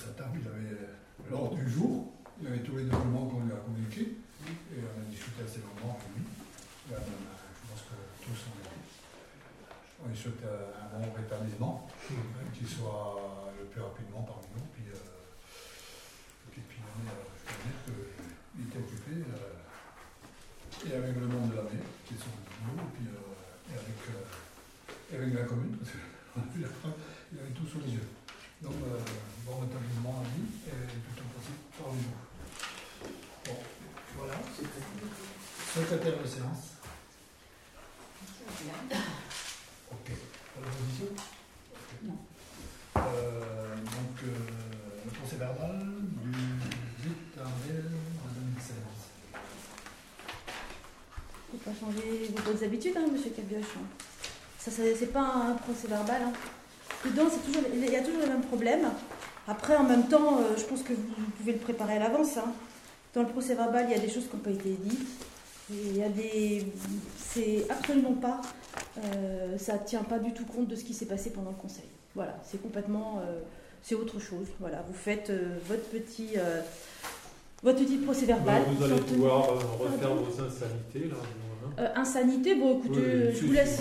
sa table, il avait euh, l'ordre du jour, il avait tous les documents qu'on lui a communiqués. Et on a discuté assez longuement avec lui. Ben, je pense que tous été. On lui souhaite euh, un bon rétablissement, euh, qu'il soit le plus rapidement parmi nous. Puis, euh, et puis, on est, euh, je peux dire qu'il était occupé. euh, et avec le monde de la mer, qui sont nous, et puis euh, et avec, euh, et avec la commune, parce qu'on a vu la preuve, il avait tout sous les yeux. Donc, euh, bon rétablissement à lui, et tout en possible parmi nous. Bon, voilà. Secrétaire de séance. Ok. Pas d'opposition Non. Euh, donc, euh, le procès verbal du 8 avril 2016. Il faut pas changer vos bonnes habitudes, hein, monsieur Cabioche. Ça, ça c'est pas un procès verbal. Hein. Dedans, toujours, il y a toujours les mêmes problèmes. Après, en même temps, euh, je pense que vous, vous pouvez le préparer à l'avance. hein. Dans le procès verbal, il y a des choses qui n'ont pas été dites. Il y a des. C'est absolument pas. euh, ça tient pas du tout compte de ce qui s'est passé pendant le conseil. Voilà, c'est complètement. euh, c'est autre chose. Voilà, vous faites euh, votre petit. euh, votre petit procès verbal. Bah, vous allez pouvoir refaire vos insanités là. hein. Insanité, bon écoutez, Oui, je vous laisse.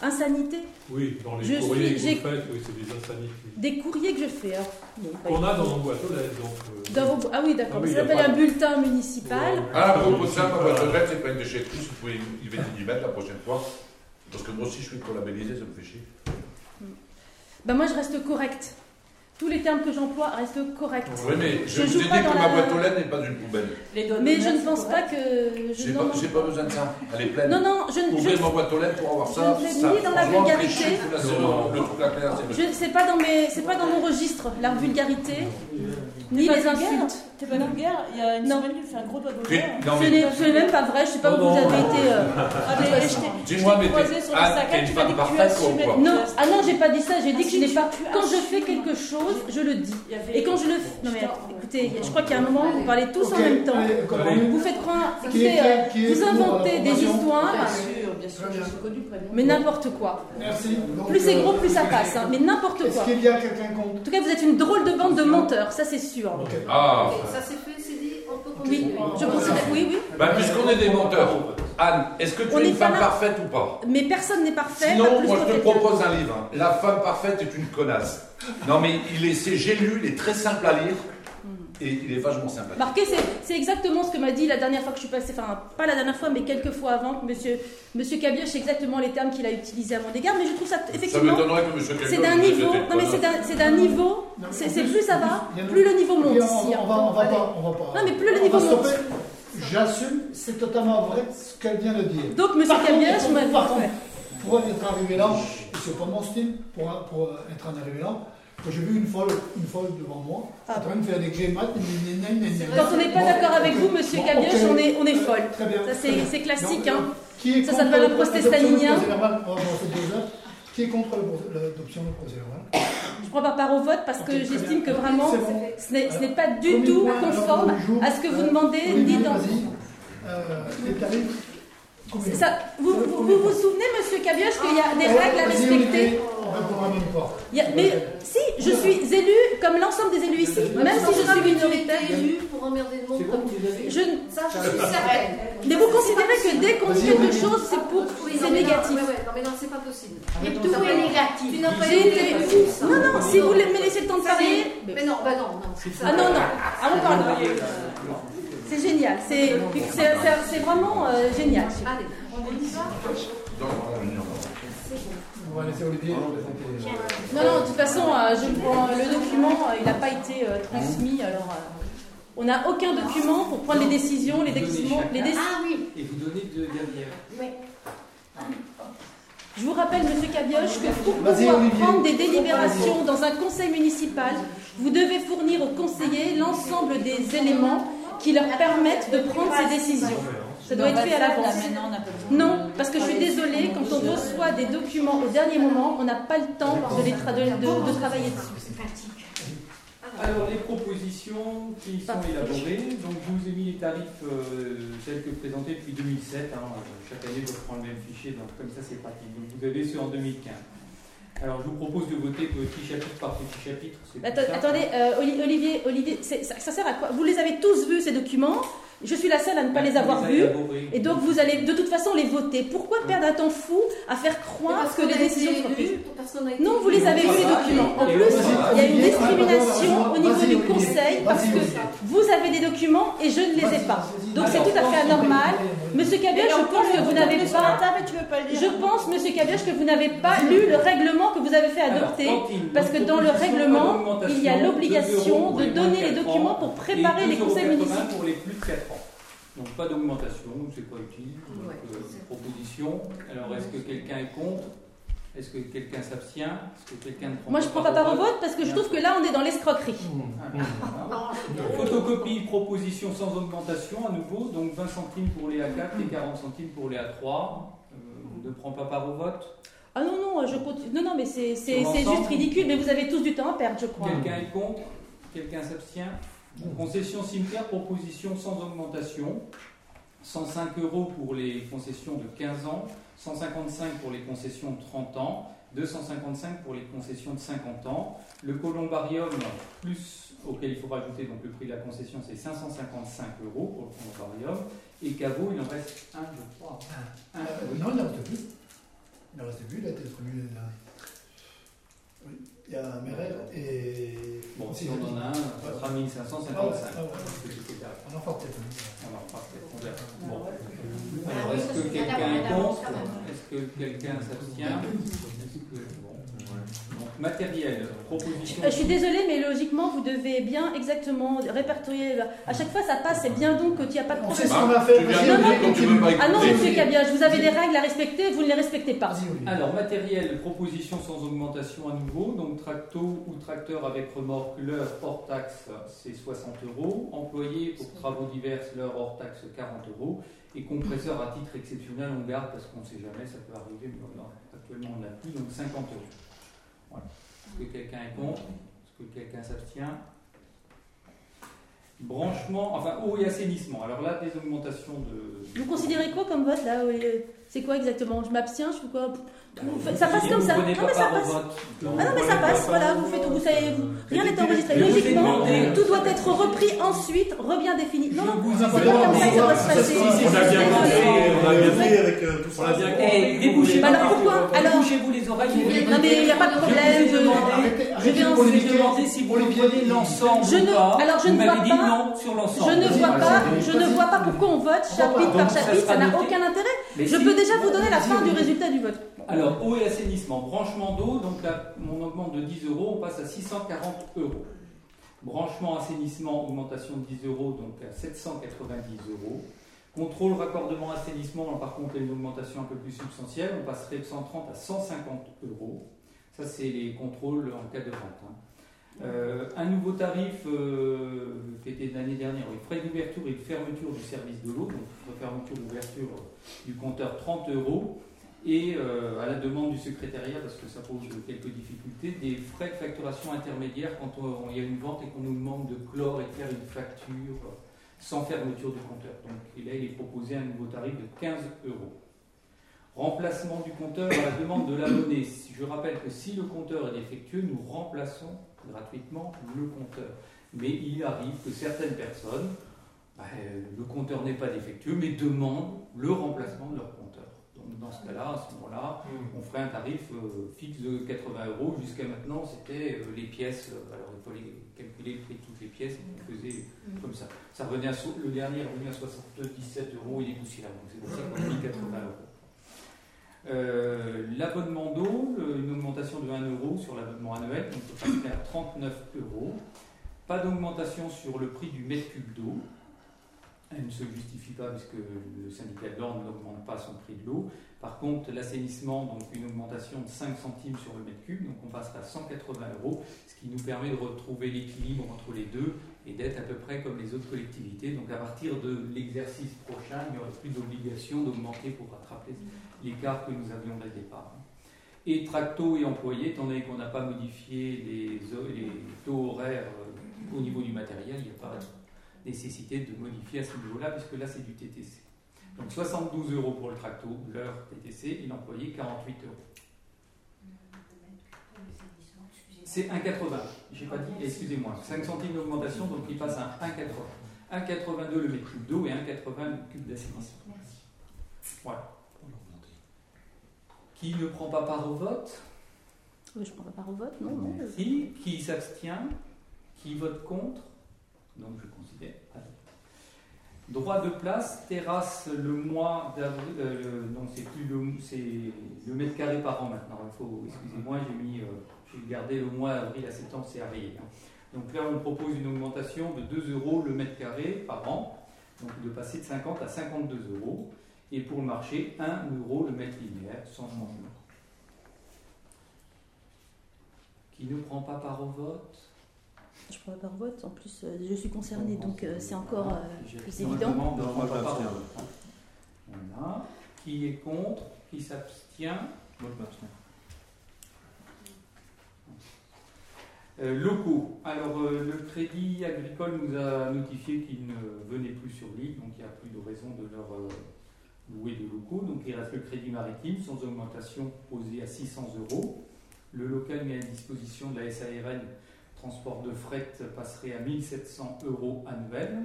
Insanité, Oui, dans les Je courriers suis- que vous faites, oui, c'est des insanités. des courriers que je fais. hein. Bon, bah, Qu'on a dans nos boîtes aux lettres, donc. euh, dans vos- Ah oui, d'accord. Ah oui, ça s'appelle un bulletin municipal. Ouais. Ah, à propos de ça, ma boîte aux lettres, c'est pas une déchetterie, vous pouvez y mettre y mettre la prochaine fois. Parce que moi aussi, je suis pour labelliser, ça me fait chier. Bah moi, je reste correcte. Tous les termes que j'emploie restent corrects. Oui, mais je, Je vous joue ai dit pas que dans ma la- boîte aux lettres n'est pas une poubelle. Mais je ne pense pas que. Je, J'ai non, pas, besoin de ça. Elle est pleine. non, non, je ne. Ouvrez je- ma boîte aux lettres pour avoir je ça. ne fais ni dans la vulgarité. c'est Je pas dans mes, c'est pas dans mon registre la vulgarité, ni les insultes. T'es pas vulgaire Il y a une Non. semaine, un gros doigt d'honneur. Ce n'est même pas vrai. Je sais pas où vous non. avez été. euh, dis-moi, mais t'es sur ah, t'es une tu m'as femme dit que tu parfaite, quoi. Non, ah non, j'ai pas dit ça. J'ai dit Ah, que je n'ai pas. Quand je fais quelque chose, je le dis. Et quand je le fais. Non mais écoutez, je crois qu'il y a un moment où vous parlez tous en même temps. Vous faites croire, euh, vous inventez des formation histoires, Bien sûr, je suis connu prénom. mais n'importe quoi. Merci. Donc, Plus c'est euh, gros, plus ça passe. hein, Mais n'importe Est-ce quoi. qu'il y a quelqu'un contre? En tout cas, vous êtes une drôle de bande de menteurs, ça c'est sûr. Ok. Ah, Ça s'est fait, c'est dit, on peut Oui, continuer. je considère. Oui, oui. bah, puisqu'on est des menteurs, Anne, est-ce que tu On es une femme là. parfaite ou pas? Mais personne n'est parfait. Sinon, plus moi je te propose un livre. hein. La femme parfaite est une connasse. Non, mais il est, c'est j'ai lu, il est très simple à lire et il est vachement lire. Marquez, c'est- c'est exactement ce que m'a dit la dernière fois que je suis passée, enfin pas la dernière fois, mais quelques fois avant, que monsieur, monsieur Cabioche, c'est exactement les termes qu'il a utilisés à mon égard, mais je trouve ça Ça effectivement, m'étonnerait que monsieur c'est Kelkos d'un niveau, non mais c'est d'un c'est niveau, c'est c'est plus, ça va, plus le niveau monte on, ici. on va, on va pas, on va pas. Non, mais plus le niveau monte. J'assume, c'est totalement vrai ce qu'elle vient de dire. Donc monsieur Cabioche, pour- m'a par contre, pour être arrivé là, c'est pas mon style, pour, pour être en arrivé là, j'ai vu une folle, une folle devant moi, Ah. en train de faire des gna. Quand on n'est pas d'accord avec vous, monsieur Cabioche, on est, on est Euh, folle. Très bien. Ça, c'est- classique, hein. Qui est Ça du procès-stalinien. procès deux heures. Qui est contre le l'adoption du procès verbal Je prends pas part au vote parce que j'estime que vraiment, ce n'est pas du tout conforme à ce que vous Euh, demandez, ni dans... Euh, ça. Vous, vous, vous souvenez, monsieur Cabioche, qu'il y a des règles à respecter Il y a- Mais si, je suis élu comme l'ensemble des élus ici, même si je suis minoritaire. élu pour emmerder le monde comme tu le fais. Je, ne- Ça, je suis certaine. mais vous considérez que dès qu'on dit quelque chose, c'est pour, c'est mais non, négatif. non, mais non, c'est pas possible. Arrête, tout on est négatif. Tu n'as pas été. Non, non, si vous me laissez le temps de parler. Mais non, bah non, non. c'est ça. Ah non, non, ah, on parle pas. C'est génial, c'est c'est- c'est- c'est vraiment euh, génial. Allez, on y va. Donc, on va. Laisser Olivier présenter. Non, non, de toute façon, euh, je prends le document, euh, il n'a pas été euh, transmis, alors euh, on n'a aucun document pour prendre les décisions, les décisions, les décisions. Ah oui, Et vous donnez deux derrière. oui. Je vous rappelle, Monsieur Cabioche, que pour pouvoir prendre des délibérations dans un conseil municipal, vous devez fournir aux conseillers l'ensemble des éléments qui leur permettent de prendre ces décisions. Ça doit être fait à l'avance. Maintenant, on n'a pas besoin Non, parce que je suis désolée, quand on reçoit des documents au dernier moment, on n'a pas le temps de, les tra- de- de- de travailler dessus. Alors, les propositions qui sont élaborées, donc je vous ai mis les tarifs euh, tels que présentés depuis 2007. hein. chaque année, je reprends le même fichier, donc comme ça, c'est pratique. Donc, vous avez ceux en 2015. Alors, je vous propose de voter petit chapitre par petit chapitre. Attends- attendez, euh, Oli- Olivier, Olivier c'est- ça, ça sert à quoi? Vous les avez tous vus ces documents? Je suis la seule à ne pas les avoir vus. Et donc vous allez de toute façon les voter. Pourquoi perdre un temps fou à faire croire que les décisions sont prises Non, vous les avez vus les documents. En plus, il y a une discrimination au niveau du conseil parce que vous avez des documents et je ne les ai pas. Donc c'est tout à fait anormal. Monsieur Cabioche, je pense que vous n'avez pas. Je pense, Monsieur Cabioche, que vous n'avez pas lu le règlement que vous avez fait adopter. Parce que dans le règlement, il y a 2 euros l'obligation de donner les documents pour préparer les 2,80 conseils municipaux. Donc pas d'augmentation, c'est pas utile. Donc, Ouais, euh, proposition. Alors est-ce que quelqu'un est contre? Est-ce que quelqu'un s'abstient? Est-ce que quelqu'un ne prend Moi, je prends pas part au vote? parce que je trouve que là, on est dans l'escroquerie. Ah, voilà. Photocopie, proposition sans augmentation à nouveau, donc 20 centimes pour les A4 et 40 centimes pour les A3. Euh, ne prend pas part au vote? Ah non, non, je continue. Non, non, mais c'est juste ridicule. Mais vous avez tous du temps à perdre, je crois. Quelqu'un est contre? Quelqu'un s'abstient? Concession cimetière, proposition sans augmentation. 105 euros pour les concessions de 15 ans, 155 pour les concessions de 30 ans, 255 pour les concessions de 50 ans. Le columbarium, plus auquel il faut rajouter donc le prix de la concession, c'est 555 euros pour le columbarium. Et caveau, il en reste un, je crois. Un, oui. Non, il n'en reste plus. Il n'en reste plus, il a été distribué l'année il y a Merer et. Bon, si on en a un, ça sera 1555. Ah ouais, ah ouais. On en fera peut-être un. Alors, parfait, on verra. Bon. Alors, est-ce que quelqu'un contre. Est-ce que quelqu'un s'abstient? Est-ce que- bon. Donc, matériel, proposition. Euh, Je suis désolée, mais logiquement, vous devez bien exactement répertorier. À chaque fois, ça passe, c'est bien donc qu'il n'y a pas de On sait problème. ce qu'on a fait. Non, non, Ah non, monsieur Cabiage, vous avez des règles à respecter, vous ne les respectez pas. Alors, matériel, proposition sans augmentation à nouveau. Donc, tracto ou tracteur avec remorque, l'heure hors taxe, c'est 60 euros. Employé pour travaux divers, l'heure hors taxe, 40 euros. Et compresseur à titre exceptionnel, on garde parce qu'on ne sait jamais, ça peut arriver, mais non, actuellement on n'a plus, donc 50 euros. Est-ce que quelqu'un est contre Est-ce que quelqu'un s'abstient Branchement, enfin eau et assainissement. Alors là, des augmentations de. Vous considérez quoi comme vote là euh, C'est quoi exactement? Je m'abstiens, je fais quoi? Vous Ça passe comme ça. Non, mais ça passe. Ah non, mais ça passe, voilà, vous faites, vous savez, vous- rien n'est enregistré. Logiquement, tout doit être repris ensuite, rebien défini. Non, non, c'est pas comme ça que ça doit se Ça, passer. On a bien compris, on a bien Vous fait. faites- avec euh, tout ça. Bien Eh, débouchez alors pourquoi Alors, Débouchez-vous les oreilles. Viens non mais il n'y a pas de Je problème. je- demandé- Arrêtez, je arrêtez vais de en- Je vous ai polémiquer. demandé si vous prenez l'ensemble Je ou ne- pas. alors, je ne vois pas- non sur l'ensemble. Je ne vois pas, je ne vois pas pourquoi on vote chapitre par chapitre, ça n'a aucun intérêt. Je peux déjà vous donner la fin du résultat du vote. Alors, eau et assainissement, branchement d'eau, donc là, on augmente de 10 euros, on passe à 640 euros. Branchement assainissement, augmentation de 10 euros, donc à 790 euros. Contrôle raccordement assainissement, par contre, il y a une augmentation un peu plus substantielle, on passerait de 130 à 150 euros. Ça, c'est les contrôles en cas de vente. hein. Euh, un nouveau tarif euh, l'année dernière, frais d'ouverture et de fermeture du service de l'eau, donc fermeture d'ouverture du compteur 30 euros, et euh, à la demande du secrétariat, parce que ça pose quelques difficultés, des frais de facturation intermédiaires quand il y a une vente et qu'on nous demande de clore et de faire une facture sans fermeture du compteur. Donc là, il est proposé un nouveau tarif de 15 euros. Remplacement du compteur à la demande de l'abonné. Je rappelle que si le compteur est défectueux, nous remplaçons gratuitement le compteur. Mais il arrive que certaines personnes, bah, euh, le compteur n'est pas défectueux, mais demandent le remplacement de leur compteur. Dans ce cas-là, à ce moment-là, on ferait un tarif euh, fixe de 80 euros. Jusqu'à maintenant, c'était euh, les pièces. euh, alors il fallait calculer le prix de toutes les pièces, et on faisait comme ça. Ça revenait à so- le dernier est revenu à 77 euros, il est poussière. Donc c'est pour ça qu'on a mis 80 euros. Euh, l'abonnement d'eau, une augmentation de 1 euro sur l'abonnement annuel, donc on passerait à 39 euros. Pas d'augmentation sur le prix du mètre cube d'eau. Elle ne se justifie pas puisque le syndicat de l'ordre n'augmente pas son prix de l'eau. Par contre, l'assainissement, donc une augmentation de 5 centimes sur le mètre cube, donc on passera à 180 euros, ce qui nous permet de retrouver l'équilibre entre les deux et d'être à peu près comme les autres collectivités. Donc à partir de l'exercice prochain, il n'y aurait plus d'obligation d'augmenter pour rattraper l'écart que nous avions dès le départ. Et tracto et employés, étant donné qu'on n'a pas modifié les, les taux horaires euh, Au niveau du matériel, il n'y a pas nécessité de modifier à ce niveau-là, puisque là, c'est du TTC. Donc 72 euros pour le tracto, l'heure TTC, et l'employé 48 euros. C'est 1,80. J'ai pas dit, excusez-moi. 5 centimes d'augmentation, donc il passe à 1,80. 1,82 le mètre cube d'eau et 1,80 le cube d'assainissement. Voilà. Qui ne prend pas part au vote? Oui, je ne prends pas part au vote, non, non. Merci. Qui s'abstient? Qui vote contre? Donc je considère. Droit de place, terrasse le mois d'avril. euh, non, c'est plus le, c'est le mètre carré par an maintenant. Il faut, excusez-moi, j'ai mis, euh, j'ai gardé le mois avril à septembre, c'est arrivé. hein. Donc là, on propose une augmentation de 2 euros le mètre carré par an, donc de passer de 50 à 52 euros. Et pour le marché, 1 euro le mètre linéaire, sans changement. Qui ne prend pas part au vote? Je ne prends au vote. En plus, euh, je suis concernée, donc euh, c'est encore euh, plus évident. Voilà. Qui est contre Qui s'abstient? Moi, je m'abstiens. Euh, locaux. Alors, euh, le Crédit Agricole nous a notifié qu'ils ne venaient plus sur l'île, donc il n'y a plus de raison de leur euh, louer de locaux. Donc, il reste le Crédit Maritime, sans augmentation posée à 600 euros. Le local mis à disposition de la SARN, transport de fret, passerait à 1700 euros annuels.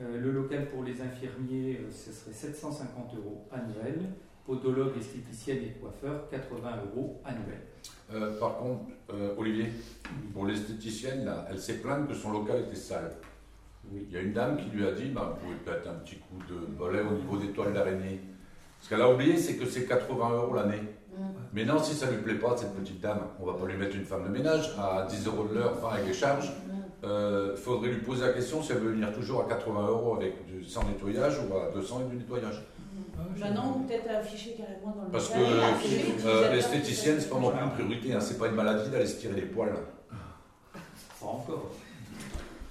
Euh, le local pour les infirmiers, euh, ce serait 750 euros annuels. Podologue, esthéticienne et coiffeur, 80 euros annuels. Euh, par contre, Olivier, pour l'esthéticienne, là, elle s'est plainte que son local était sale. Oui. Il y a une dame qui lui a dit bah, Vous pouvez peut-être un petit coup de bolet au niveau des toiles d'araignée. Ce qu'elle a oublié, c'est que c'est 80 euros l'année. Mais non, si ça ne lui plaît pas, cette petite dame, on va pas lui mettre une femme de ménage à 10 euros de l'heure, enfin avec les charges. Il faudrait lui poser la question si elle veut venir toujours à 80 euros avec du, sans nettoyage ou à 200 avec du nettoyage. Bah non, peut-être afficher carrément dans le Parce que afficher euh, l'esthéticienne, c'est pas non plus une priorité, hein, c'est pas une maladie d'aller se tirer les poils. Pas encore.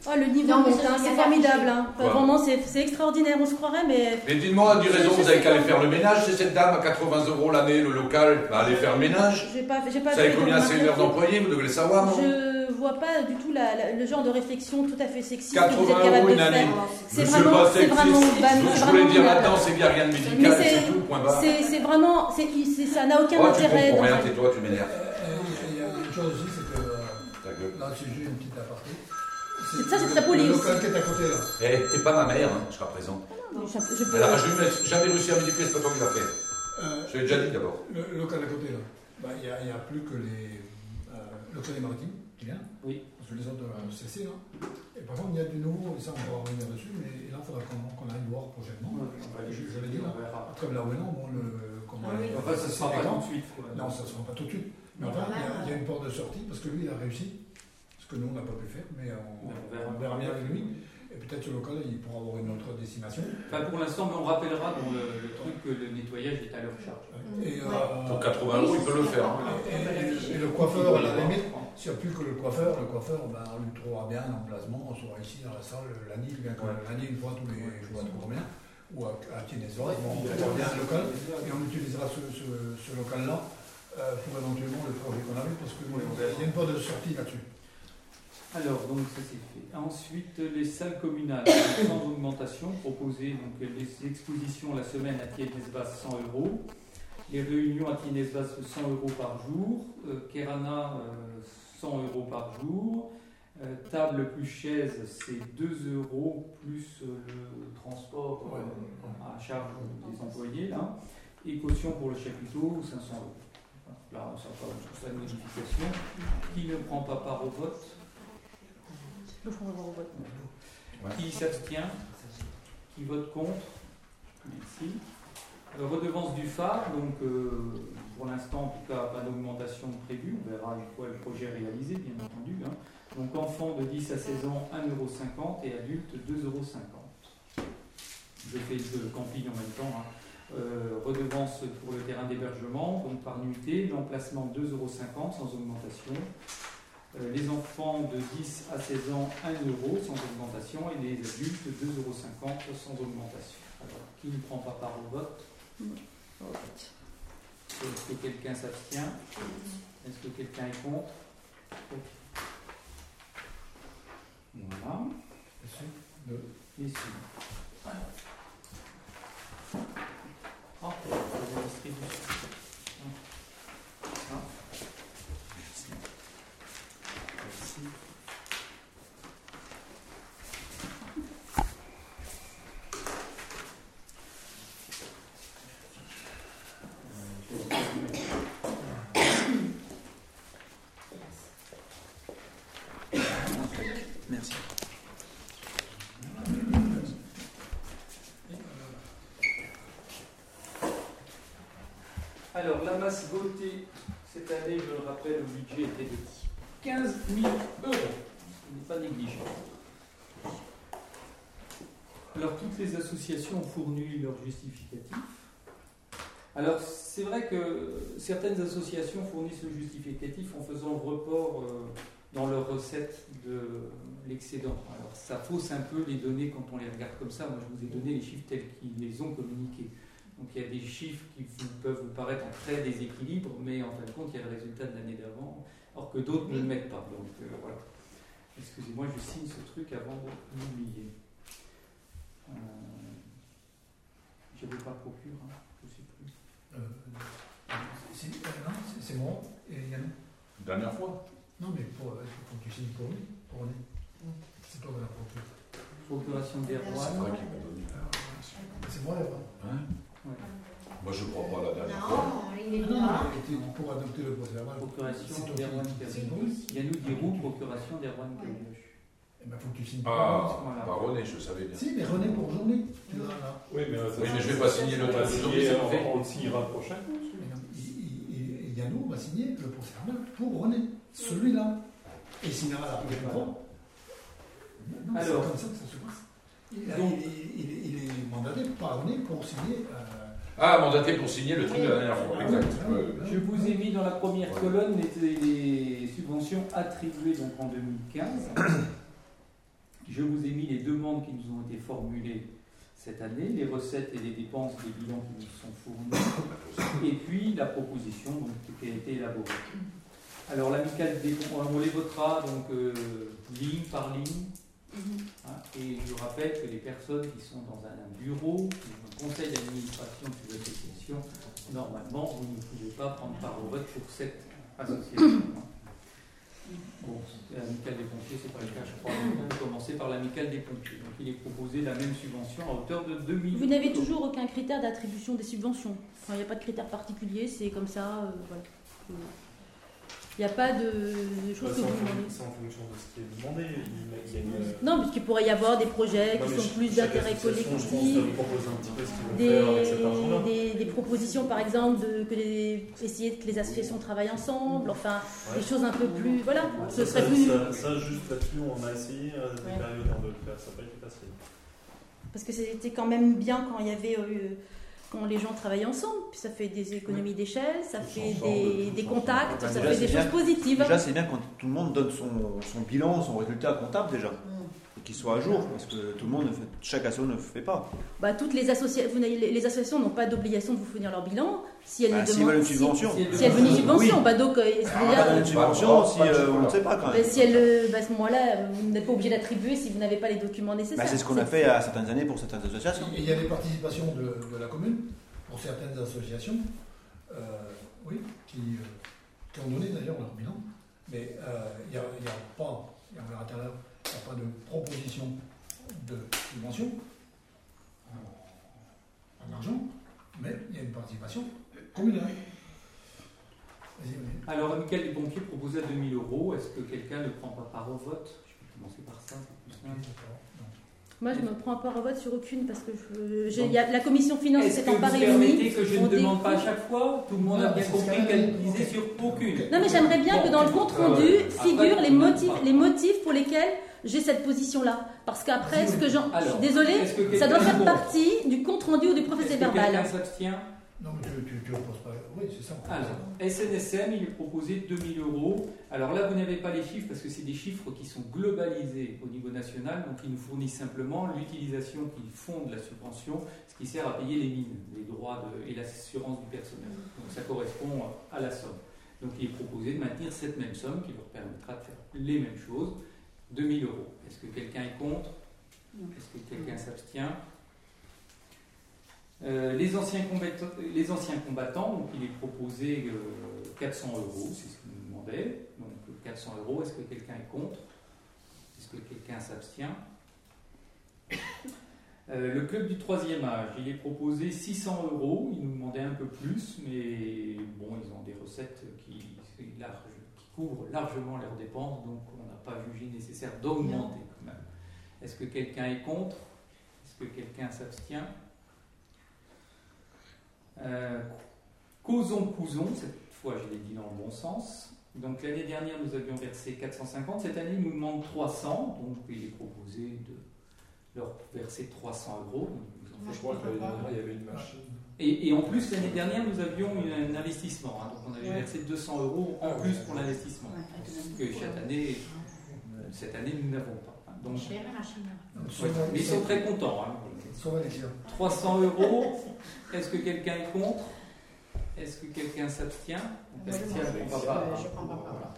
Oh, le niveau c'est c'est pas formidable. Hein. Enfin, Ouais. Vraiment, c'est c'est extraordinaire, on se croirait, mais Mais dites-moi, du raison, je vous avez qu'à aller faire le ménage, c'est cette dame à 80 euros l'année, le local, bah, aller faire le ménage. j'ai pas, j'ai pas Vous savez combien c'est une heure d'employé, vous devez le savoir, non Je vois pas du tout la- la- le genre de réflexion tout à fait sexiste que vous 80 êtes capable euros de une année. faire. C'est vraiment, pas c'est sexiste. vraiment, c'est je voulais dire euh, là-dedans, c'est a rien de Mais médical, c'est- c'est tout, point barre. c'est c'est vraiment, c'est- c'est- ça n'a aucun Oh, tu intérêt. comprends dans rien, tais-toi, tu m'énerves. Euh, Il y a une chose aussi, c'est que euh, Ta gueule. là, si j'ai une petite aparté. C'est- ça, c'est très poli Le local qui est à côté là. Eh, t'es pas ma mère, hein, jusqu'à présent. Je- je peux- Elle a jamais, jamais réussi à m'éduquer, c'est pas toi qui l'as fait. Euh, Je l'ai déjà dit d'abord. Le le local à côté là, bah, il n'y a, il y a plus que les, euh, le Crédit Maritime qui vient. Oui. Parce que les autres euh, cessé là. Et par contre, il y a du nouveau, et ça on va revenir dessus, mais là il faudra qu'on qu'on aille voir prochainement. Je vous avais dit là, à travers là où est non, bon, le, comment Ah oui. Enfin, ça ne sera pas tout de suite. quoi. Non, ça ne sera pas tout de suite. Mais enfin, il y a une porte de sortie, parce que lui, il a réussi. Ce que nous, on n'a pas pu faire, mais on, on verra. on verra bien avec lui. Et peut-être sur le local, il pourra avoir une autre destination. Enfin, pour l'instant, mais on rappellera dans le, le truc que le nettoyage est à leur charge. Et, euh, Pour 80 euros, il peut le faire. hein. et- et- et le coiffeur, à la limite, s'il n'y a plus que le coiffeur, le coiffeur, ben, on lui trouvera bien un emplacement, soit ici dans la salle, l'année, bien que l'année, une fois tous les, je vois trop combien, ou à, à Kinesor, on trouvera bien un local, et on utilisera ce, ce- ce local-là euh, pour éventuellement le projet qu'on avait, parce qu'il Oui, on y a porte de sortie là-dessus. Alors, donc ça c'est fait. Ensuite, les salles communales, sans augmentation, proposées, donc les expositions la semaine à Tiennes-Basse 100 euros, les réunions à Tiennes-Basse 100 euros par jour, euh, Kerana euh, 100 euros par jour, euh, table plus chaise c'est 2 euros plus euh, le transport euh, à charge des employés, là, et caution pour le chapiteau 500 euros. Là, pas tout ça de modification. Qui ne prend pas part au vote? Qui s'abstient Qui vote contre Merci. Euh, redevance du phare, donc euh, pour l'instant, en tout cas, pas d'augmentation prévue. On verra une fois le projet réalisé, bien entendu. hein. Donc enfants de 10 à 16 ans, 1,50€ et adultes, 2,50€. Je fais le camping en même temps. hein. Euh, redevance pour le terrain d'hébergement, donc par nuitée, l'emplacement 2,50€ sans augmentation. Euh, les enfants de 10 à 16 ans, 1 euro sans augmentation et les adultes 2,50 euros sans augmentation. Alors, qui ne prend pas part au vote? Est-ce que quelqu'un s'abstient? Est-ce que quelqu'un est contre? Ok. Voilà. Ici. Ah, pour la distribution. Ah. Merci. Masse votée cette année, je le rappelle, le budget était de 15 000 euros. Ce n'est pas négligeable. Alors, toutes les associations ont fourni leur justificatif. Alors, c'est vrai que certaines associations fournissent le justificatif en faisant report euh, dans leur recette de l'excédent. Alors, ça fausse un peu les données quand on les regarde comme ça. Moi, je vous ai donné les chiffres tels qu'ils les ont communiqués. Donc il y a des chiffres qui vous- peuvent vous paraître en très déséquilibre, mais en fin de compte, il y a le résultat de l'année d'avant, alors que d'autres ne le mettent pas. Donc euh, voilà. Excusez-moi, je signe ce truc avant de l'oublier. Euh, je ne pas procure, hein, je sais plus. euh, si- euh, non, c'est- c'est bon. Et Yann Dernière fois. Non, mais pour, euh, faut que tu signes pour lui, pour lui. C'est toi qui la procure. Procuration des C'est rois. C'est moi. Hein Ouais. Moi, je crois pas la dernière fois. Non, il est Non, tu- pour adopter le procès verbal. Procuration des. Yannou Dirou, procuration des rois de Gavioche. Eh ben, faut que tu signes Ah, Voilà. par René, je savais bien. Si, mais René pour aujourd'hui. Tu l'as là. Oui, mais, euh, ça, Oui, mais je vais pas signer le on, signera prochain. Et Yannou va signer le procès verbal pour René. Celui-là. Et il signera la fois. Non, c'est Alors. comme ça que ça se passe. Il, Donc- il- il- il est mandaté par René pour signer. euh, Ah, mandaté pour signer le truc de la dernière fois. Ah, Exact. Je vous ai mis dans la première colonne les, les subventions attribuées donc en 2015. Je vous ai mis les demandes qui nous ont été formulées cette année, les recettes et les dépenses des bilans qui nous sont fournis, et puis la proposition donc, qui a été élaborée. Alors l'amicale des on les votera donc euh, ligne par ligne. hein, et je rappelle que les personnes qui sont dans un bureau, conseil d'administration de associations, normalement, vous ne pouvez pas prendre part au vote pour cette association. Bon, l'amicale des pompiers, c'est pas le cas, je crois. On va commencer par l'amicale des pompiers. Donc, il est proposé la même subvention à hauteur de 2 millions. Vous n'avez toujours aucun critère d'attribution des subventions. Enfin, il n'y a pas de critère particulier, c'est comme ça. euh, voilà. Il n'y a pas de, de choses que C'est en, vous demandez. c'est en fonction de ce qui est demandé. Il y a une- Non, puisqu'il pourrait y avoir des projets Non, qui sont plus d'intérêt collectif, des, des, des propositions par exemple de que les, essayer que les associations travaillent ensemble, enfin Ouais. des choses un peu plus. Voilà, ce Ça, serait plus. ça, ça, juste là-dessus, on a essayé à des Ouais. périodes hein, de le faire, ça n'a pas été facile. Parce que c'était quand même bien quand il y avait. euh, quand les gens travaillaient ensemble, puis ça fait des économies d'échelle, ça fait ensemble, des, contacts, ça déjà, fait des bien. choses positives. Déjà, c'est bien quand tout le monde donne son, son bilan, son résultat comptable déjà. Qu'il soit à jour, parce que tout le monde, ne fait, chaque asso ne le fait pas. Bah, toutes les, associa- vous n'avez- les les associations n'ont pas d'obligation de vous fournir leur bilan. Si elles Bah, le S'ils demandent, veulent une si- subvention. si- si elles veulent une subvention, Oui. bah donc euh, Ah, déjà- bah, une subvention, Pas- si euh, on ne sait pas quand bah, même. si elle, euh, bah, à ce moment-là, vous n'êtes pas obligé d'attribuer si vous n'avez pas les documents nécessaires. Bah, c'est ce qu'on a fait à certaines années pour certaines associations. Et il y a des participations de, de la commune pour certaines associations, euh, oui, qui, euh, qui ont donné d'ailleurs leur bilan. Mais euh, il n'y a, il y a pas, verra tout à l'heure, il n'y a pas de proposition de subvention en, en argent, mais il y a une participation communale. Alors, des pompiers proposait à 2000 euros. Est-ce que quelqu'un ne prend pas part au vote? Je vais commencer par ça, c'est plus simple. Moi, je ne me prends pas au vote sur aucune parce que je- j'ai- il y a, la commission finance Est-ce que s'étant vous pas permettez réunie. que je ne demande pas à chaque fois? Tout le monde a bien compris qu'elle disait sur aucune. Non, mais j'aimerais bien que dans le compte rendu Euh, figurent les motifs, pas. les motifs pour lesquels j'ai cette position-là. Parce qu'après, ce que j'en. Je suis désolée, ça doit faire partie du compte rendu ou du procès Est-ce que verbal. quelqu'un s'abstient? Non, mais tu, tu, tu reposes pas. Oui, c'est ça. Alors, SNSM, il est proposé 2000 euros. Alors là, vous n'avez pas les chiffres parce que c'est des chiffres qui sont globalisés au niveau national, donc ils nous fournissent simplement l'utilisation qu'ils font de la subvention, ce qui sert à payer les mines, les droits de- et l'assurance du personnel. Donc ça correspond à la somme. Donc il est proposé de maintenir cette même somme qui leur permettra de faire les mêmes choses. 2000 euros. Est-ce que quelqu'un est contre? Est-ce que quelqu'un s'abstient? Euh, les, anciens combattants, les anciens combattants, donc il est proposé euh, 400 euros, c'est ce qu'il nous demandait. Donc 400 euros, est-ce que quelqu'un est contre? Est-ce que quelqu'un s'abstient? Euh, Le club du troisième âge, il est proposé 600 euros. Il nous demandait un peu plus, mais bon, ils ont des recettes qui, qui large- qui couvrent largement leurs dépenses, donc on pas jugé nécessaire d'augmenter quand même. Est-ce que quelqu'un est contre? Est-ce que quelqu'un s'abstient? Euh, Causons, cousons, cette fois je l'ai dit dans le bon sens. Donc l'année dernière nous avions versé 450, cette année ils nous demandent 300, donc il est proposé de leur verser 300 euros. Je crois que l'année dernière, il y avait une machine. Et, et en plus l'année dernière nous avions une- un investissement, hein, donc on avait Ouais. versé 200 euros en Ah, plus ouais. pour l'investissement. Parce que chaque année, cette année nous n'avons pas. hein. Donc, ouais, mais ils sont très contents. hein. sauver les siens. 300 euros. Est-ce que quelqu'un est contre? Est-ce que quelqu'un s'abstient? On Euh, hein.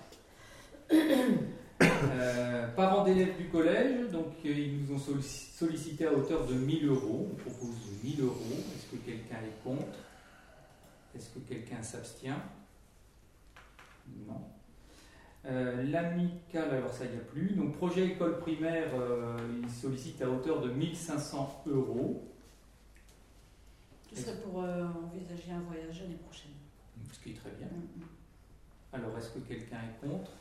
Euh, parents d'élèves du collège, donc euh, ils nous ont sollici- sollicité à hauteur de 1000 euros. On propose 1000 euros. Est-ce que quelqu'un est contre? Est-ce que quelqu'un s'abstient? Non. Euh, L'amical, alors ça, n'y a plus. Donc, projet école primaire, euh, il sollicite à hauteur de 1500 euros. Ce serait pour euh, envisager un voyage l'année prochaine. Ce qui est très bien. Mm, mm. Alors, est-ce que quelqu'un est contre?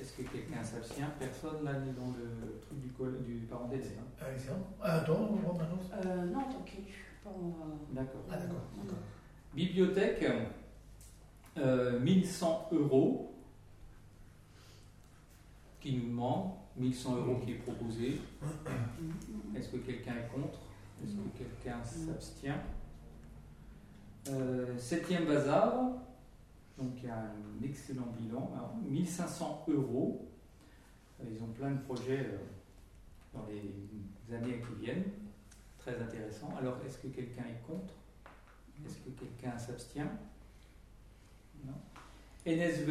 Est-ce que quelqu'un s'abstient? Personne là n'est dans le truc du, col- du parent d'élève. hein. Alexandre Ah, attends, on va. Euh, non, en, D'accord. Ah, d'accord. d'accord. Bibliothèque, euh, 1100 euros qui nous demande, 1100 euros qui est proposé. mm, mm. Est-ce que quelqu'un est contre? Est-ce que quelqu'un s'abstient? Euh, Septième bazar, donc il y a un excellent bilan, Alors, 1500 euros. Euh, Ils ont plein de projets euh, dans les années qui viennent, très intéressant. Alors, est-ce que quelqu'un est contre? Est-ce que quelqu'un s'abstient? Non. Enes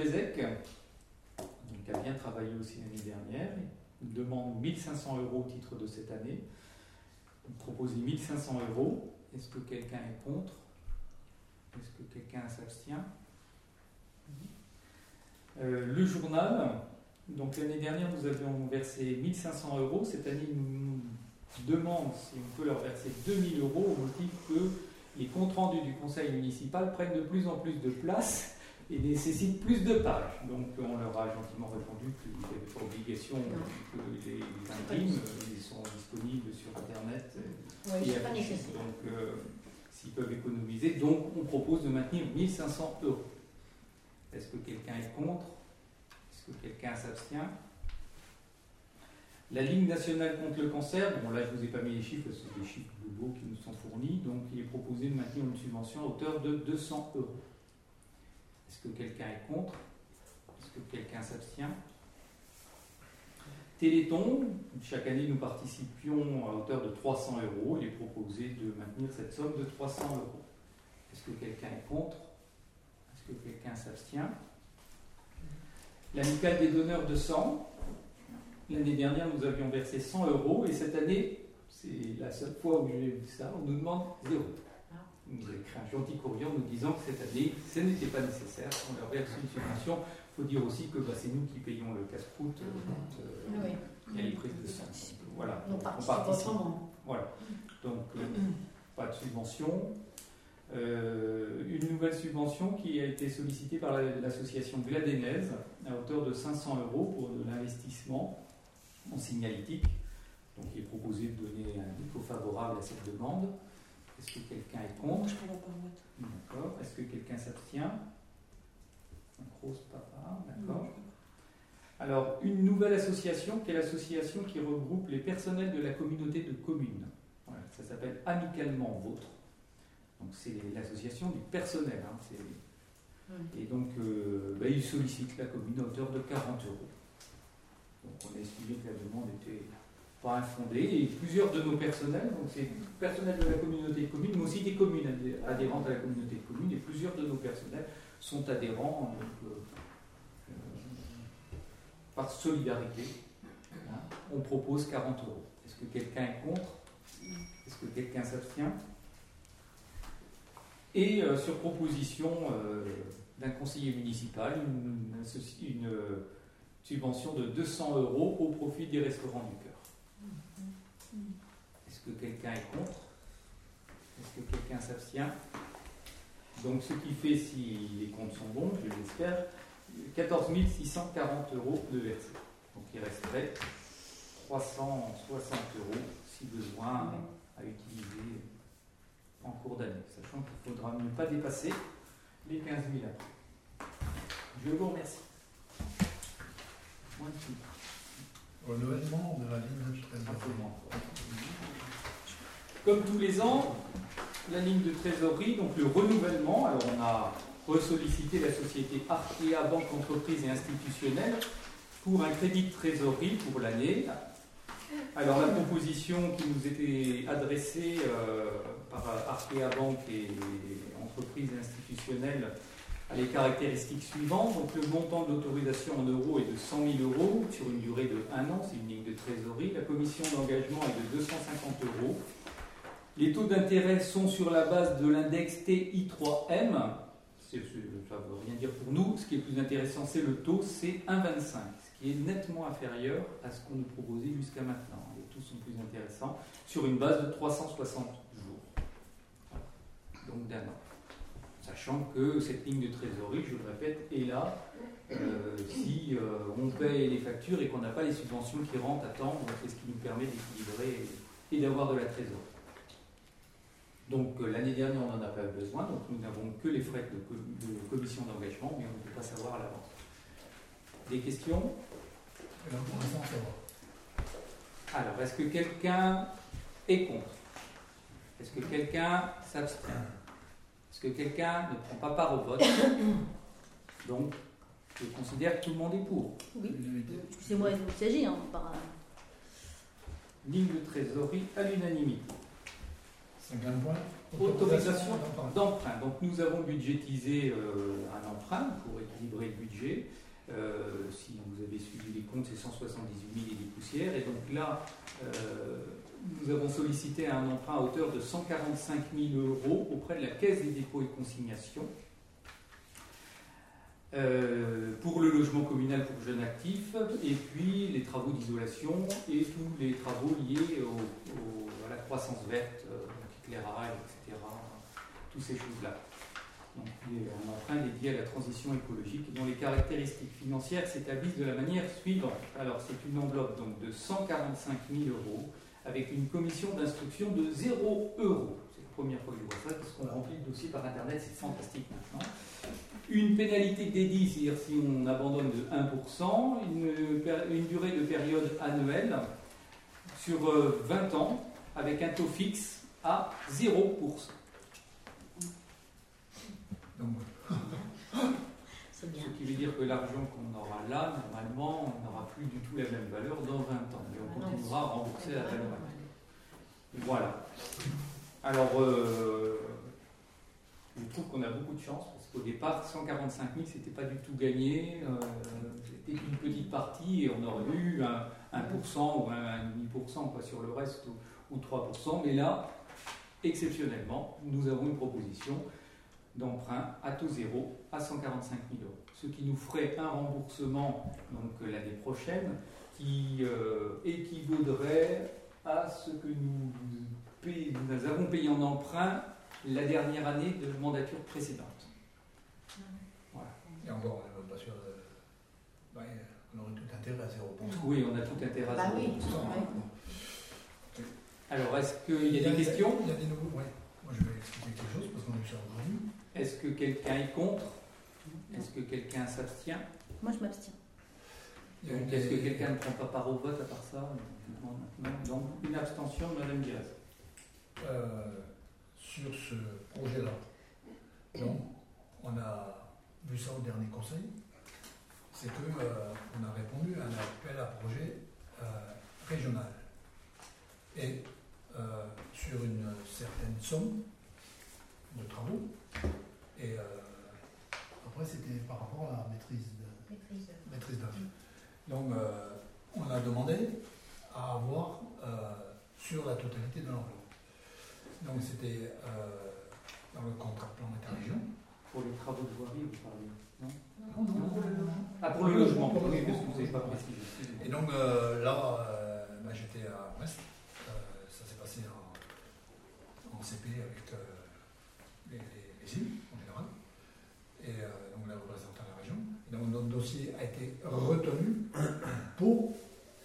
qui a bien travaillé aussi l'année dernière, demande 1500 euros au titre de cette année. Il propose 1500 euros. Est-ce que quelqu'un est contre? Est-ce que quelqu'un s'abstient? Euh, Le journal, donc l'année dernière nous avions versé 1500 euros. Cette année, nous demandent si on peut leur verser 2000 euros au motif que les comptes rendus du conseil municipal prennent de plus en plus de place et nécessitent plus de pages. Donc on leur a gentiment répondu qu'il n'y avait pas obligation que les, les imprimes, euh, ils sont disponibles sur Internet. euh, Oui, et c'est pas affichés. nécessaire. Donc euh, s'ils peuvent économiser, donc on propose de maintenir 1500 euros. Est-ce que quelqu'un est contre? Est-ce que quelqu'un s'abstient? La Ligue nationale contre le cancer, bon là je ne vous ai pas mis les chiffres, c'est des chiffres globaux qui nous sont fournis, donc il est proposé de maintenir une subvention à hauteur de 200 euros. Est-ce que quelqu'un est contre? Est-ce que quelqu'un s'abstient? Téléthon, chaque année nous participions à hauteur de 300 euros. Il est proposé de maintenir cette somme de 300 euros. Est-ce que quelqu'un est contre? Est-ce que quelqu'un s'abstient? L'amicale des donneurs de sang, l'année dernière nous avions versé 100 euros et cette année, c'est la seule fois où j'ai vu ça, on nous demande zéro. On nous a écrit un gentil courrier en nous disant que cette année, ce n'était pas nécessaire, on leur verse une subvention. Il faut dire aussi que bah, c'est nous qui payons le casse-croûte euh, quand euh, Oui. il y a les prises de sang. Donc, Voilà, On Donc, participe autrement. Voilà. Donc, euh, pas de subvention. Euh, une nouvelle subvention qui a été sollicitée par la- l'association Gladénaise à hauteur de 500 euros pour de l'investissement en signalétique. Donc, il est proposé de donner un dépôt favorable à cette demande. Est-ce que quelqu'un est contre. D'accord. Est-ce que quelqu'un s'abstient Un grosse papa, d'accord. Alors, une nouvelle association qui est l'association qui regroupe les personnels de la communauté de communes. Voilà, ça s'appelle Amicalement Vôtre. Donc, c'est l'association du personnel. hein, Et donc, euh, bah, ils sollicitent la commune à hauteur de 40 euros. Donc, on a estimé que la demande était pas. Et plusieurs de nos personnels, donc c'est personnel de la communauté de communes, mais aussi des communes adhé- adhérentes à la communauté de communes, et plusieurs de nos personnels sont adhérents donc, euh, euh, par solidarité Hein, On propose 40 euros. Est-ce que quelqu'un est contre? Est-ce que quelqu'un s'abstient? Et euh, sur proposition d'un conseiller municipal, une, une subvention de 200 euros au profit des restaurants du cœur. Est-ce que quelqu'un est contre Est-ce que quelqu'un s'abstient? Donc ce qui fait, si les comptes sont bons, je l'espère, 14 640 euros de versés. Donc il resterait 360 euros si besoin à utiliser en cours d'année, sachant qu'il faudra ne pas dépasser les 15 000 après. Je vous remercie. De tout, Renouvellement de la ligne un peu trésorerie. moins. Comme tous les ans, la ligne de trésorerie, donc le renouvellement, alors on a ressollicité la société Arkea Banque Entreprise et Institutionnelle pour un crédit de trésorerie pour l'année. Alors la proposition qui nous était adressée euh, par Arkea Banque et Entreprise et Institutionnelle a les caractéristiques suivantes. Donc le montant de l'autorisation en euros est de 100 000 euros sur une durée de 1 an, c'est une ligne de trésorerie. La commission d'engagement est de 250 euros. Les taux d'intérêt sont sur la base de l'index TI3M. C'est- c'est- Ça ne veut rien dire pour nous. Ce qui est plus intéressant, c'est le taux, c'est 1,25, ce qui est nettement inférieur à ce qu'on nous proposait jusqu'à maintenant. Les taux sont plus intéressants sur une base de 360 jours. Donc d'un an. Sachant que cette ligne de trésorerie, je le répète, est là euh, si euh, on paye les factures et qu'on n'a pas les subventions qui rentrent à temps. C'est ce qui nous permet d'équilibrer et d'avoir de la trésorerie. Donc euh, l'année dernière, on n'en a pas besoin, donc nous n'avons que les frais de, co- de commission d'engagement, mais on ne peut pas savoir à l'avance. Des questions? Et là, pour l'instant, ça va. Alors, est-ce que quelqu'un est contre? Est-ce que quelqu'un s'abstient? Est-ce que quelqu'un ne prend pas part au vote? Donc, je considère que tout le monde est pour. Oui. C'est moi il s'agit. Hein, par... Ligne de trésorerie à l'unanimité. 50 points. Autorisation d'emprunt. Donc nous avons budgétisé euh, un emprunt pour équilibrer le budget. Euh, si vous avez suivi les comptes, c'est 178 000 et des poussières. Et donc là, euh, nous avons sollicité un emprunt à hauteur de 145 000 euros auprès de la Caisse des dépôts et consignations. Euh, pour le logement communal pour jeunes actifs, et puis les travaux d'isolation et tous les travaux liés au- au- à la croissance verte, euh, éclairage, etc. Toutes ces choses-là. Donc y a un emprunt dédié à la transition écologique dont les caractéristiques financières s'établissent de la manière suivante. Alors c'est une enveloppe donc de 145 000 euros avec une commission d'instruction de 0 euros. C'est la première fois que je vois ça, parce qu'on remplit le dossier par Internet, c'est fantastique maintenant. Une pénalité dédiée, c'est-à-dire si on abandonne de 1%, une, durée de période annuelle sur euh, 20 ans avec un taux fixe à 0%. Donc, C'est bien. Ce qui veut dire que l'argent qu'on aura là, normalement, on n'aura plus du tout la même valeur dans 20 ans. Mais on continuera à rembourser la valeur. Voilà. Alors, euh, je trouve qu'on a beaucoup de chance parce qu'au départ, 145 000, c'était pas du tout gagné. euh, c'était une petite partie et on aurait eu un, 1% ou un 1,5% quoi, sur le reste ou, ou 3%. Mais là, exceptionnellement, nous avons une proposition d'emprunt à taux zéro à 145 000 euros. Ce qui nous ferait un remboursement donc euh, l'année prochaine qui euh, équivaudrait à ce que nous, avons payé en emprunt la dernière année de mandature précédente. et encore, on n'est même pas sûr de. bah, on aurait tout intérêt à 0%. Oui, on a tout intérêt à Bah ça. oui. Alors, est-ce qu'il y a des questions Il y a des nouveaux. Ouais. Moi, je vais expliquer quelque chose parce qu'on a eu ça aujourd'hui. Est-ce que quelqu'un est contre? Est-ce que quelqu'un s'abstient? Moi, je m'abstiens. Donc, Est-ce que quelqu'un ne prend pas part au vote à part ça Non, non. Donc, une abstention de Mme Diaz. euh, sur ce projet-là. Donc, on a vu ça au dernier conseil, c'est que euh, on a répondu à un appel à projet euh, régional. Et euh, sur une certaine somme de travaux. Et euh, après, c'était par rapport à la maîtrise de, maîtrise d'œuvre. Donc, euh, on a demandé à avoir euh, sur la totalité de l'enveloppe. Donc c'était euh, dans le contrat plan interrégion. Pour les travaux de voirie, vous parlez Non Non, non, pour le logement. Ah, pour le logement, Pour le oui, logement, parce que vous n'avez pas précisé. Et donc euh, là, euh, bah, j'étais à Brest. Avec euh, les, les- les îles en général. Et euh, donc la représentant de la région. Et donc notre dossier a été retenu pour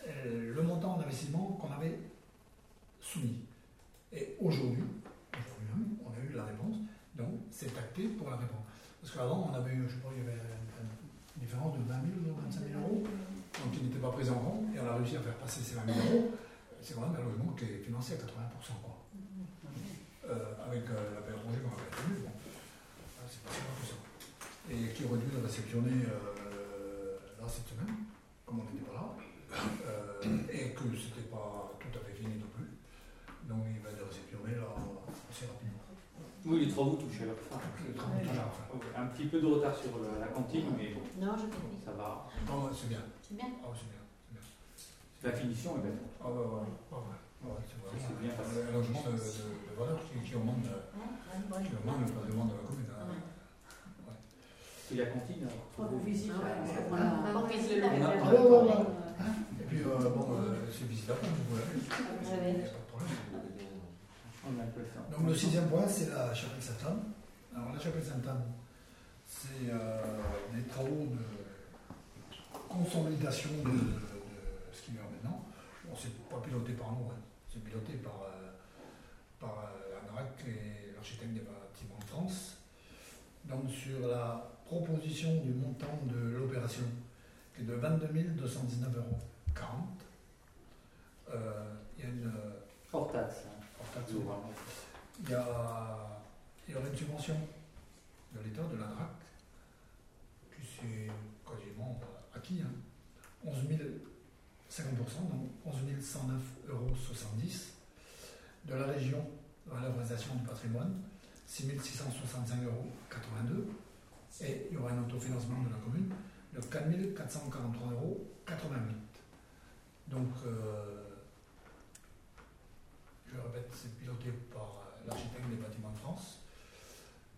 euh, le montant d'investissement qu'on avait soumis. Et aujourd'hui, on a eu la réponse. Donc c'est acté pour la réponse. Parce qu'avant, on avait eu, je sais pas, il y avait un- une différence de 20 000 ou 25 000 euros donc qui n'était pas pris en compte, et on a réussi à faire passer ces 20 000 euros. C'est quand même un logement qui est financé à 80%. Quoi. Euh, avec euh, la période congé qu'on avait tenue, bon, euh, c'est pas ça. Et qui aurait dû réceptionner euh, là cette semaine, comme on n'était pas là, euh, et que c'était pas tout à fait fini non plus. Donc il va le réceptionner là assez rapidement. Oui, les travaux touchent à leur fin. Les travaux touchent à leur fin. Un petit peu de retard sur la, la cantine, mais bon, Non, je ça va. Non, c'est bien. C'est bien. Ah, c'est bien. c'est bien. La finition est belle. Ah, ouais, bon, euh, c'est visitable, vous pouvez aller. Il n'y a pas de problème. on a un peu le temps. Donc, le sixième point, c'est la chapelle Sainte-Anne. Alors, la chapelle Sainte-Anne, c'est euh, des travaux de consolidation de, ce qu'il y a maintenant. Bon, c'est pas piloté par nous, hein. c'est piloté par, euh, par euh, et l'architecte des bâtiments de France. Donc, sur la proposition du montant de l'opération, qui est de 22 219,40 euros, euh, il y a une. euh, Hors taxe. hein. hors taxe, Toujours, il y, a, il y aura une subvention de l'État, de l'ANRAC, qui c'est quasiment acquis, hein. 11 000, 50%, donc 11 109,70 euros. De la région, la valorisation du patrimoine, 6 665,82 euros. Et il y aura un autofinancement de la commune de 4 443,88 euros. Donc, euh, je répète, c'est piloté par euh, l'architecte des bâtiments de France.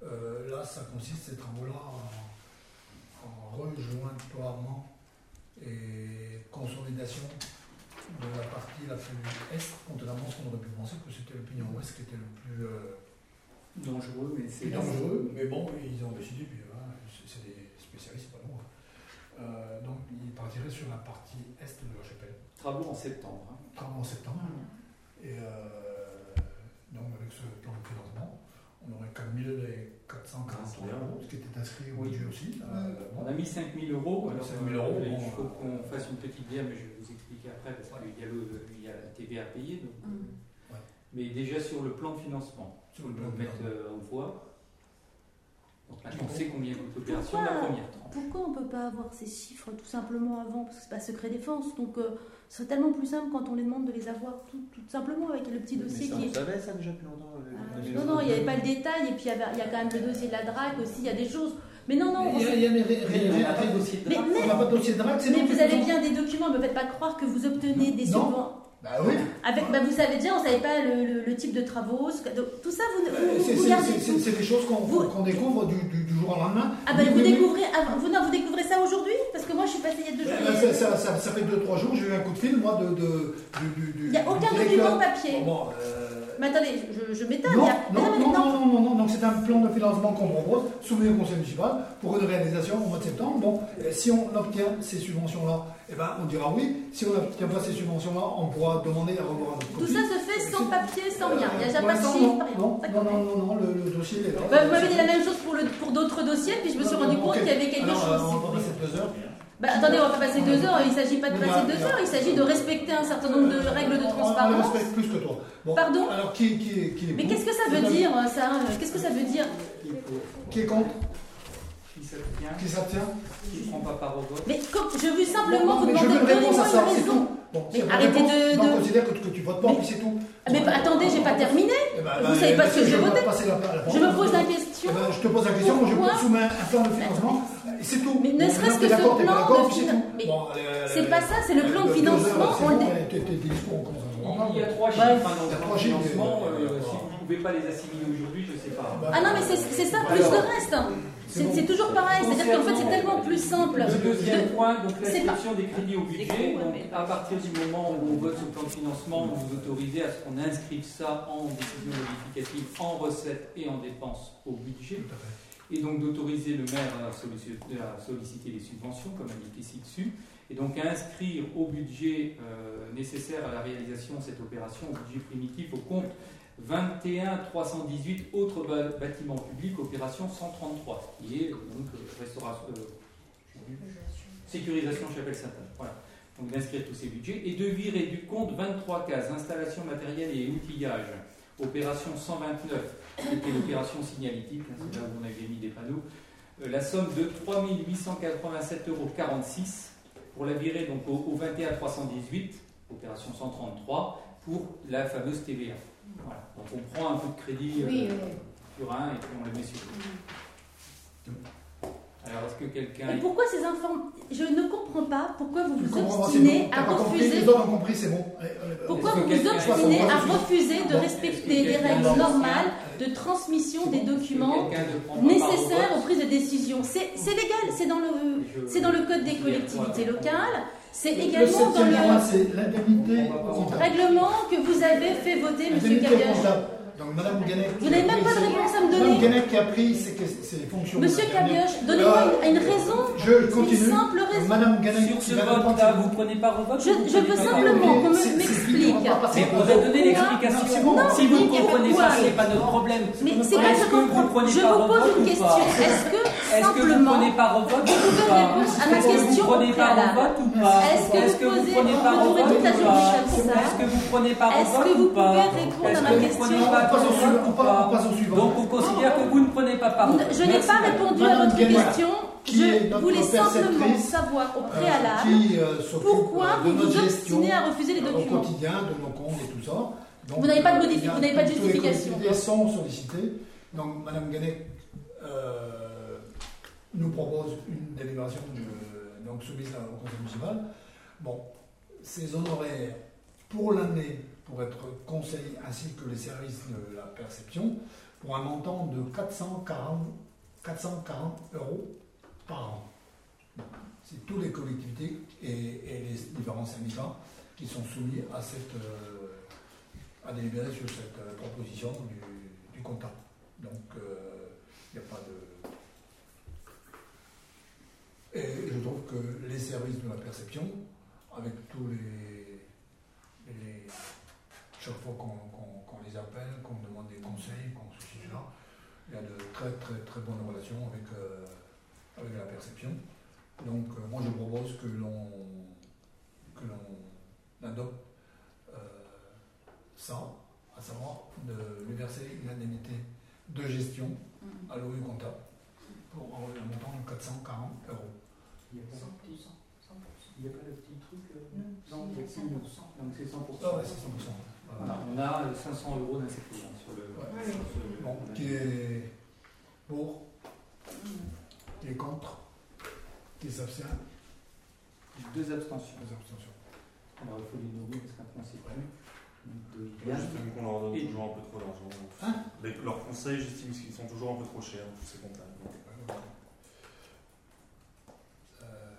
Euh, là, ça consiste, ces travaux-là, en, en rejointoirement et consolidation de la partie la plus est, à ce qu'on aurait pu penser que c'était le pignon ouest qui était le plus Dangereux, mais c'est dangereux. Mais bon, ils ont décidé, puis hein, c'est des spécialistes, c'est pas nous. Euh, donc, ils partiraient sur la partie est de la chapelle Travaux en septembre. hein. travaux en septembre. Et euh, donc avec ce plan de financement, on aurait 4 443 euros, ce qui était inscrit au Oui. budget aussi. Euh, On bon. a mis 5 000 euros. Alors, 5 000 euros, euh, bon, il faut euh, qu'on fasse une petite bière, mais je vais vous expliquer après parce Ouais. qu'il y, a le- il y a la TVA à payer. donc. Ouais. Mais déjà sur le plan de financement, Sur on le plan de mettre euh, en voie. Donc maintenant, on sait combien coûte l'opération Pourquoi la première tranche. Pourquoi on ne peut pas avoir ces chiffres tout simplement avant? Parce que c'est pas secret défense, donc euh, ce serait tellement plus simple quand on les demande de les avoir tout, tout simplement avec le petit Mais dossier ça, qui on est. savait ça déjà depuis longtemps. euh, Ah, non, non, il n'y avait pas le détail, et puis il y, avait- il y a quand même le dossier de la DRAC aussi, il y a des choses. Mais non, non, on Il y a, pas de dossier de Mais c'est mais vous avez bien des documents, ne me faites pas croire que vous obtenez des subventions. Bah oui. Avec, bah, vous savez déjà, on ne savait pas le, le- le type de travaux, ce que- donc, tout ça, vous, vous, C'est vous c'est- des choses qu'on découvre du, du- du jour au lendemain. Ah ben Oui, vous découvrez, ah, vous, non, vous découvrez ça aujourd'hui? Parce que moi je suis passée il y a deux jours. Bah, ça, ça- ça- ça fait 2-3 jours, j'ai eu un coup de fil, moi, de, de, du, Il n'y a aucun document papier. Bon, euh, Mais attendez, je, je m'étonne. Non, a- non, non, non, non, donc c'est un plan de financement qu'on propose, soumis au conseil municipal, pour une réalisation au mois de septembre. Bon, euh, si on obtient ces subventions-là, eh ben, on dira oui. Si on n'obtient pas ces subventions-là, on pourra demander à revoir notre Tout copie. ça se fait sans papier, sans rien. Il n'y a Pour pas de chiffre. non, non, non, non, le, dossier est là. Bah, vous m'avez dit la même chose pour, d'autres dossiers, puis je me suis rendu compte qu'il y avait quelque Alors, euh, chose. on va passer deux heures. Bah, attendez, on va pas passer deux heures, il ne s'agit pas de passer là, deux heures, il s'agit de respecter un certain nombre de règles de On- On transparence. respecte plus que toi. Pardon Alors, qui, qui, est- qui est Mais qu'est-ce que ça veut un- dire, ça Qu'est-ce que ça veut dire Qui est contre Qui s'abstient Qui s'abstient Qui ne prend pas part au vote Mais comme, je veux simplement vous demander, à ça, une raison. Bon, Mais arrêtez de- ben, de- On considère que, que tu votes pas, Mais- puis c'est tout. Ah, Mais attendez, j'ai pas terminé. Eh ben, Vous savez pas ce que je j'ai vais voté passer la- la Je me pose la question. Eh ben, je te pose la question, moi je soumets un plan de financement. c'est tout. Mais ne serait-ce que ce plan de puis c'est euh, pas ça, c'est le plan de financement. Il y a trois chiffres dans Il y a le trois plan de chiffres, financement. euh, si vous ne pouvez pas les assimiler aujourd'hui, je ne sais pas. Bah, Ah non, mais c'est c'est ça plus le reste. C'est toujours pareil. C'est-à-dire qu'en fait, c'est tellement plus simple. Le deuxième de- point, donc c'est l'inscription des crédits au budget. Donc, à partir du moment où on vote ce plan de financement, vous vous autorisez à ce qu'on inscrive ça en décision modificative, en recettes et en dépenses au budget. Et donc d'autoriser le maire à solliciter, à solliciter les subventions, comme indiqué ci-dessus. Et donc à inscrire au budget euh, nécessaire à la réalisation de cette opération, au budget primitif, au compte 21 318 autres bâtiments publics, opération 133, qui est donc euh, restauration, euh, sécurisation chapelle Sainte-Anne. Voilà. Donc d'inscrire tous ces budgets et de virer du compte 23 cases, installation matérielle et outillage, opération 129, qui était l'opération signalétique, hein, c'est là où on avait mis des panneaux, euh, la somme de 3 887,46 euros pour la virer donc au, au 21 318, opération 133, pour la fameuse TVA. Voilà. Donc on prend un peu de crédit euh, Oui, sur un et puis on le met sur l'autre. Alors est-ce que quelqu'un... Et pourquoi ces enfants Je ne comprends pas pourquoi vous vous obstinez à pas compris, refuser. les autres ont compris, c'est bon. Pourquoi vous vous obstinez à refuser de respecter les règles normales de transmission des documents nécessaires aux prises de décision? C'est c'est légal, c'est dans le Je- c'est dans le code des collectivités locales, c'est Le également dans le pas règlement que vous avez fait voter, Monsieur L'indemnité Cabioche. Donc, Madame. Vous n'avez même pas de réponse à me Madame donner. Guenec qui a pris ses, ses fonctions. Monsieur Cabioche, donnez-moi Euh, une, une raison, Je une continue. simple raison. Madame Guenec Sur ce vote-là, vous prenez part au vote Je, je veux pas simplement qu'on m'explique. Mais on a donné l'explication. Bon. Si vous ne comprenez pas, c'est pas notre problème. Mais c'est pas Est-ce je que vous comprends. prenez Je vous pose une question. pas Est-ce que Est-ce que vous simplement prenez part au vote vous ou pas répondre à ma Est-ce que vous question prenez au part au vote ou pas Est-ce que vous que vous posez- prenez peut au vote toute la ou pas Est-ce que vous prenez part au Est-ce vote que vous ou pas pouvez répondre à Est-ce ma que vous question prenez part au vote ou pas. Donc on considère que vous ne prenez pas part au vote. Je n'ai pas répondu à votre question. Je voulais simplement savoir au euh, préalable qui euh, pourquoi euh, de vous vous obstinez à refuser les euh, au documents. quotidien, de nos comptes et tout ça. Donc, Vous n'avez pas de modifi- il y a vous n'avez pas de les justification. collectivités sont sollicitées. Donc Madame Guenec euh, nous propose une délibération de- donc soumise au conseil municipal. Bon, ces honoraires pour l'année pour être conseil ainsi que les services de la perception pour un montant de 440, 440 euros par an. C'est toutes les collectivités et, les différents syndicats qui sont soumis à cette euh, à délibérer sur cette euh, proposition du, du comptable. Donc il n'y a pas de. Et je trouve que les services de la perception, avec tous les. chaque fois qu'on les appelle, qu'on demande des conseils, qu'on ceci, cela, il y a de très très très bonnes relations avec, euh, avec la perception. Donc euh, moi je propose que l'on que l'on adopte euh, ça, à savoir de lui verser une indemnité de gestion à l'OU comptable pour un montant de 440 euros. Il n'y a pas- 100%. il n'y a pas le petit truc euh, Non, Non, c'est il y a 100%. plus, Donc c'est 100%. Ah ouais, c'est 100%. Voilà, on a euh, 500 euros d'inscription sur le. Ouais. sur ce- Bon, qui est pour, qui est contre, qui s'abstient, Deux abstentions. deux abstentions. Alors il faut les nommer parce de Yann. J'estime qu'on leur donne toujours un peu trop d'argent. Hein? Leurs conseils, j'estime qu'ils sont toujours un peu trop chers, tous ces comptables. Euh,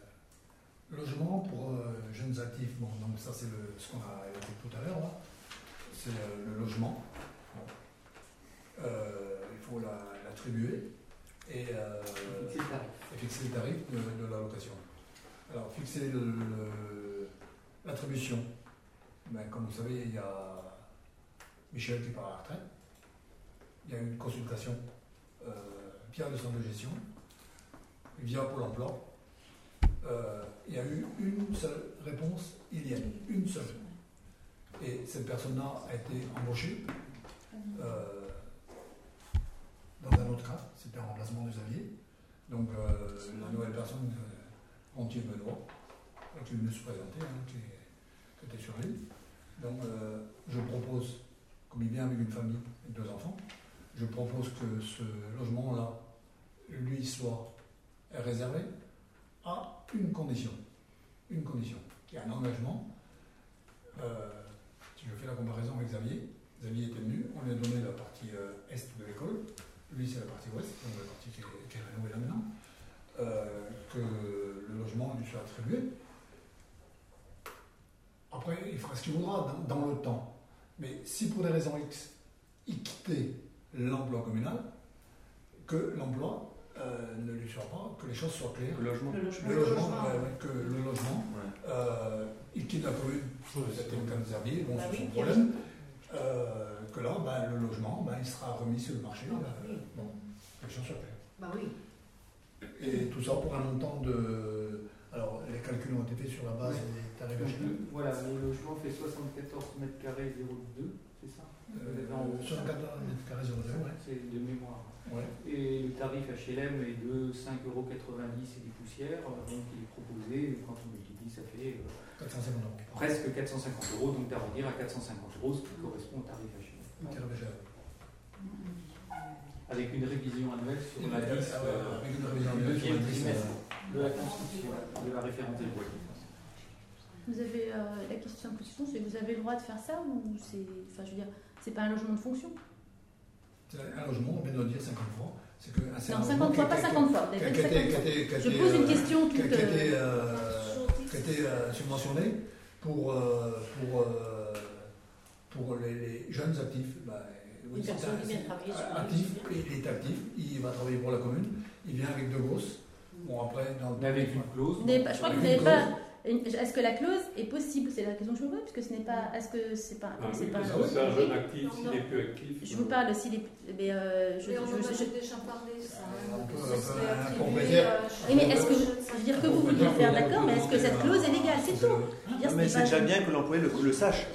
logement pour euh, jeunes actifs, bon, donc ça c'est ce qu'on a évoqué tout à l'heure, c'est euh, le logement. Bon. Euh, il faut la- l'attribuer et, Fixer le tarif. de, de la location. Alors, fixer l'attribution, ben, comme vous savez, il y a Michel qui part à la retraite, il y a une consultation via le centre de gestion, via Pôle emploi. Euh, il y a eu une seule réponse, il y a une seule. Et cette personne-là a été embauchée euh, dans un autre cas, c'était un remplacement de Xavier. Donc euh, la nouvelle personne, Gontier Benoît, euh, qui est venu se présenter, hein, qui, était sur l'île. Donc je propose, comme il vient avec une famille et deux enfants, je propose que ce logement-là lui soit réservé à une condition. Une condition. Il y a un engagement. Euh, si je fais la comparaison avec Xavier, Xavier était venu, on lui a donné la partie euh, est de l'école, lui c'est la partie ouest, donc la partie qui est, rénovée là maintenant, euh, que le logement lui soit attribué. Après, il fera ce qu'il voudra dans, dans le temps. Mais si pour des raisons X, il quittait l'emploi communal, que l'emploi euh, ne lui soit pas, que les choses soient claires. Le logement. Le logement. Le logement, que le logement, Ouais. euh, il quitte la commune, c'était le cas de Zerbier, bon, Bah c'est oui, son problème. Euh, que là, ben, le logement, ben, il sera remis sur le marché. Ah, oui. bon, que les choses soient claires. Bah oui. Et tout ça pour un montant de. Alors, les calculs ont été faits sur la base des tarifs Donc, voilà, le logement fait 74 mètres carrés 0,2, c'est ça? Euh, Non, sur un 14 mètres carrés sur le zéro, ouais. C'est de mémoire. Ouais. Et le tarif HLM est de 5,90 euros et des poussières, donc il est proposé, quand on multiplie, ça fait euh, 450 euros. presque 450 euros, donc d'arrondir à 450 euros, ce qui correspond au tarif HLM. Avec une révision annuelle sur Et l'indice avec- euh, du deuxième trimestre euh, de la construction, de la référence des loyers. Vous avez euh, la question que pose, c'est vous avez le droit de faire ça ou c'est, enfin, je veux dire, c'est pas un logement de fonction? Un logement, on vient de le dire 50 fois. C'est que Non, logement 50 fois, pas qui- 50 fois. Vous qui- avez qui a fait été- 50 qui a fois. été- qui a Je pose une euh, question qui a- toute. qui a été, euh, euh, qui a été, euh, subventionné pour, euh, pour, euh, pour les, les jeunes actifs. Bah, oui, Une personne qui vient travailler sur actif, il est actif, il va travailler pour la commune, il vient avec deux grosses. Bon, après, dans le Mais avec une clause. Pas- je crois que vous n'avez pas. Est-ce que la clause est possible? C'est la question que je me pose, puisque ce n'est pas. Est-ce que c'est pas. Ah c'est oui, pas parce que c'est un jeune actif, s'il est plus actif. je vous parle s'il est. Mais euh, je, Mais on je- déjà parlé, ça. Euh, propriétaire- euh, mais est-ce que. Je veux dire que vous vouliez le faire, d'accord, mais est-ce que cette clause est légale? C'est tout. Ce mais c'est déjà bien que l'employé le, sache.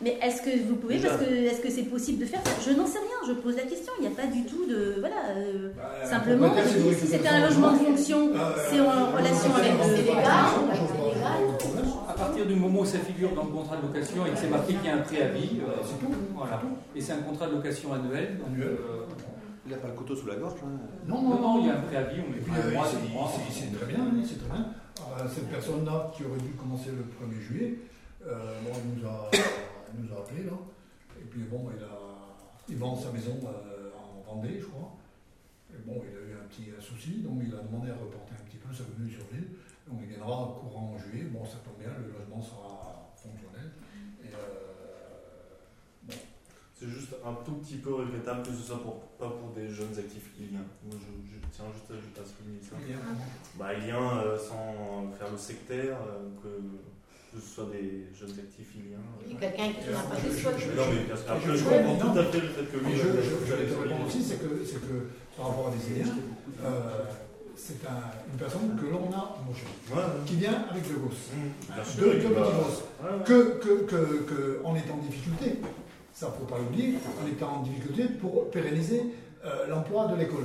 Mais est-ce que vous pouvez, Déjà. parce que est-ce que c'est possible de faire ça? Je n'en sais rien, je pose la question. Il n'y a pas du tout de. Voilà. euh, Bah, simplement, si c'était un logement de fonction, c'est en relation avec c'est le. légal, Voilà. c'est légal. À partir du moment où ça figure dans le contrat de location et que c'est marqué qu'il y a un préavis, euh, C'est tout. voilà. Et c'est un contrat de location annuel. donc, Annuel. euh, Il n'a pas le couteau sous la gorge. hein. Non, non, non, il y a un préavis, on met Et puis, pas un euh, mois, c'est- deux mois. c'est- c'est très bien, oui, c'est très bien. Alors, euh, cette personne-là qui aurait dû commencer le 1er juillet, euh, bon, il, nous a, il nous a appelé là. Et puis bon, il, a, il vend sa maison euh, en Vendée, je crois. Et bon, il a eu un petit souci, donc il a demandé à reporter un petit peu sa venue sur l'île. Donc il viendra courant en juillet. Bon, ça tombe bien, le logement sera fonctionnel. Et, euh, C'est juste un tout petit peu regrettable que ce soit pour, pas pour des jeunes actifs iliens. Moi, je, je tiens juste à, juste à souligner ça. il y a- Bah, iliens euh, sans faire le sectaire, euh, que, que ce soit des jeunes actifs iliens. Euh. Quelqu'un qui n'a pas Je- de je- choix. je- Non, mais parce qu'après, je- je je- comprends tout à fait le fait que Mais lui. je, je, je ilien. aussi, c'est que, c'est que par rapport à des Iliens, euh, c'est un- une personne que l'on a embauchée, Ouais, qui vient avec deux gosses. Mmh, sûr, Deux, petits gosses. Que, que, que, que on est en difficulté, ça faut pas l'oublier, on est en difficulté pour pérenniser euh, l'emploi de l'école.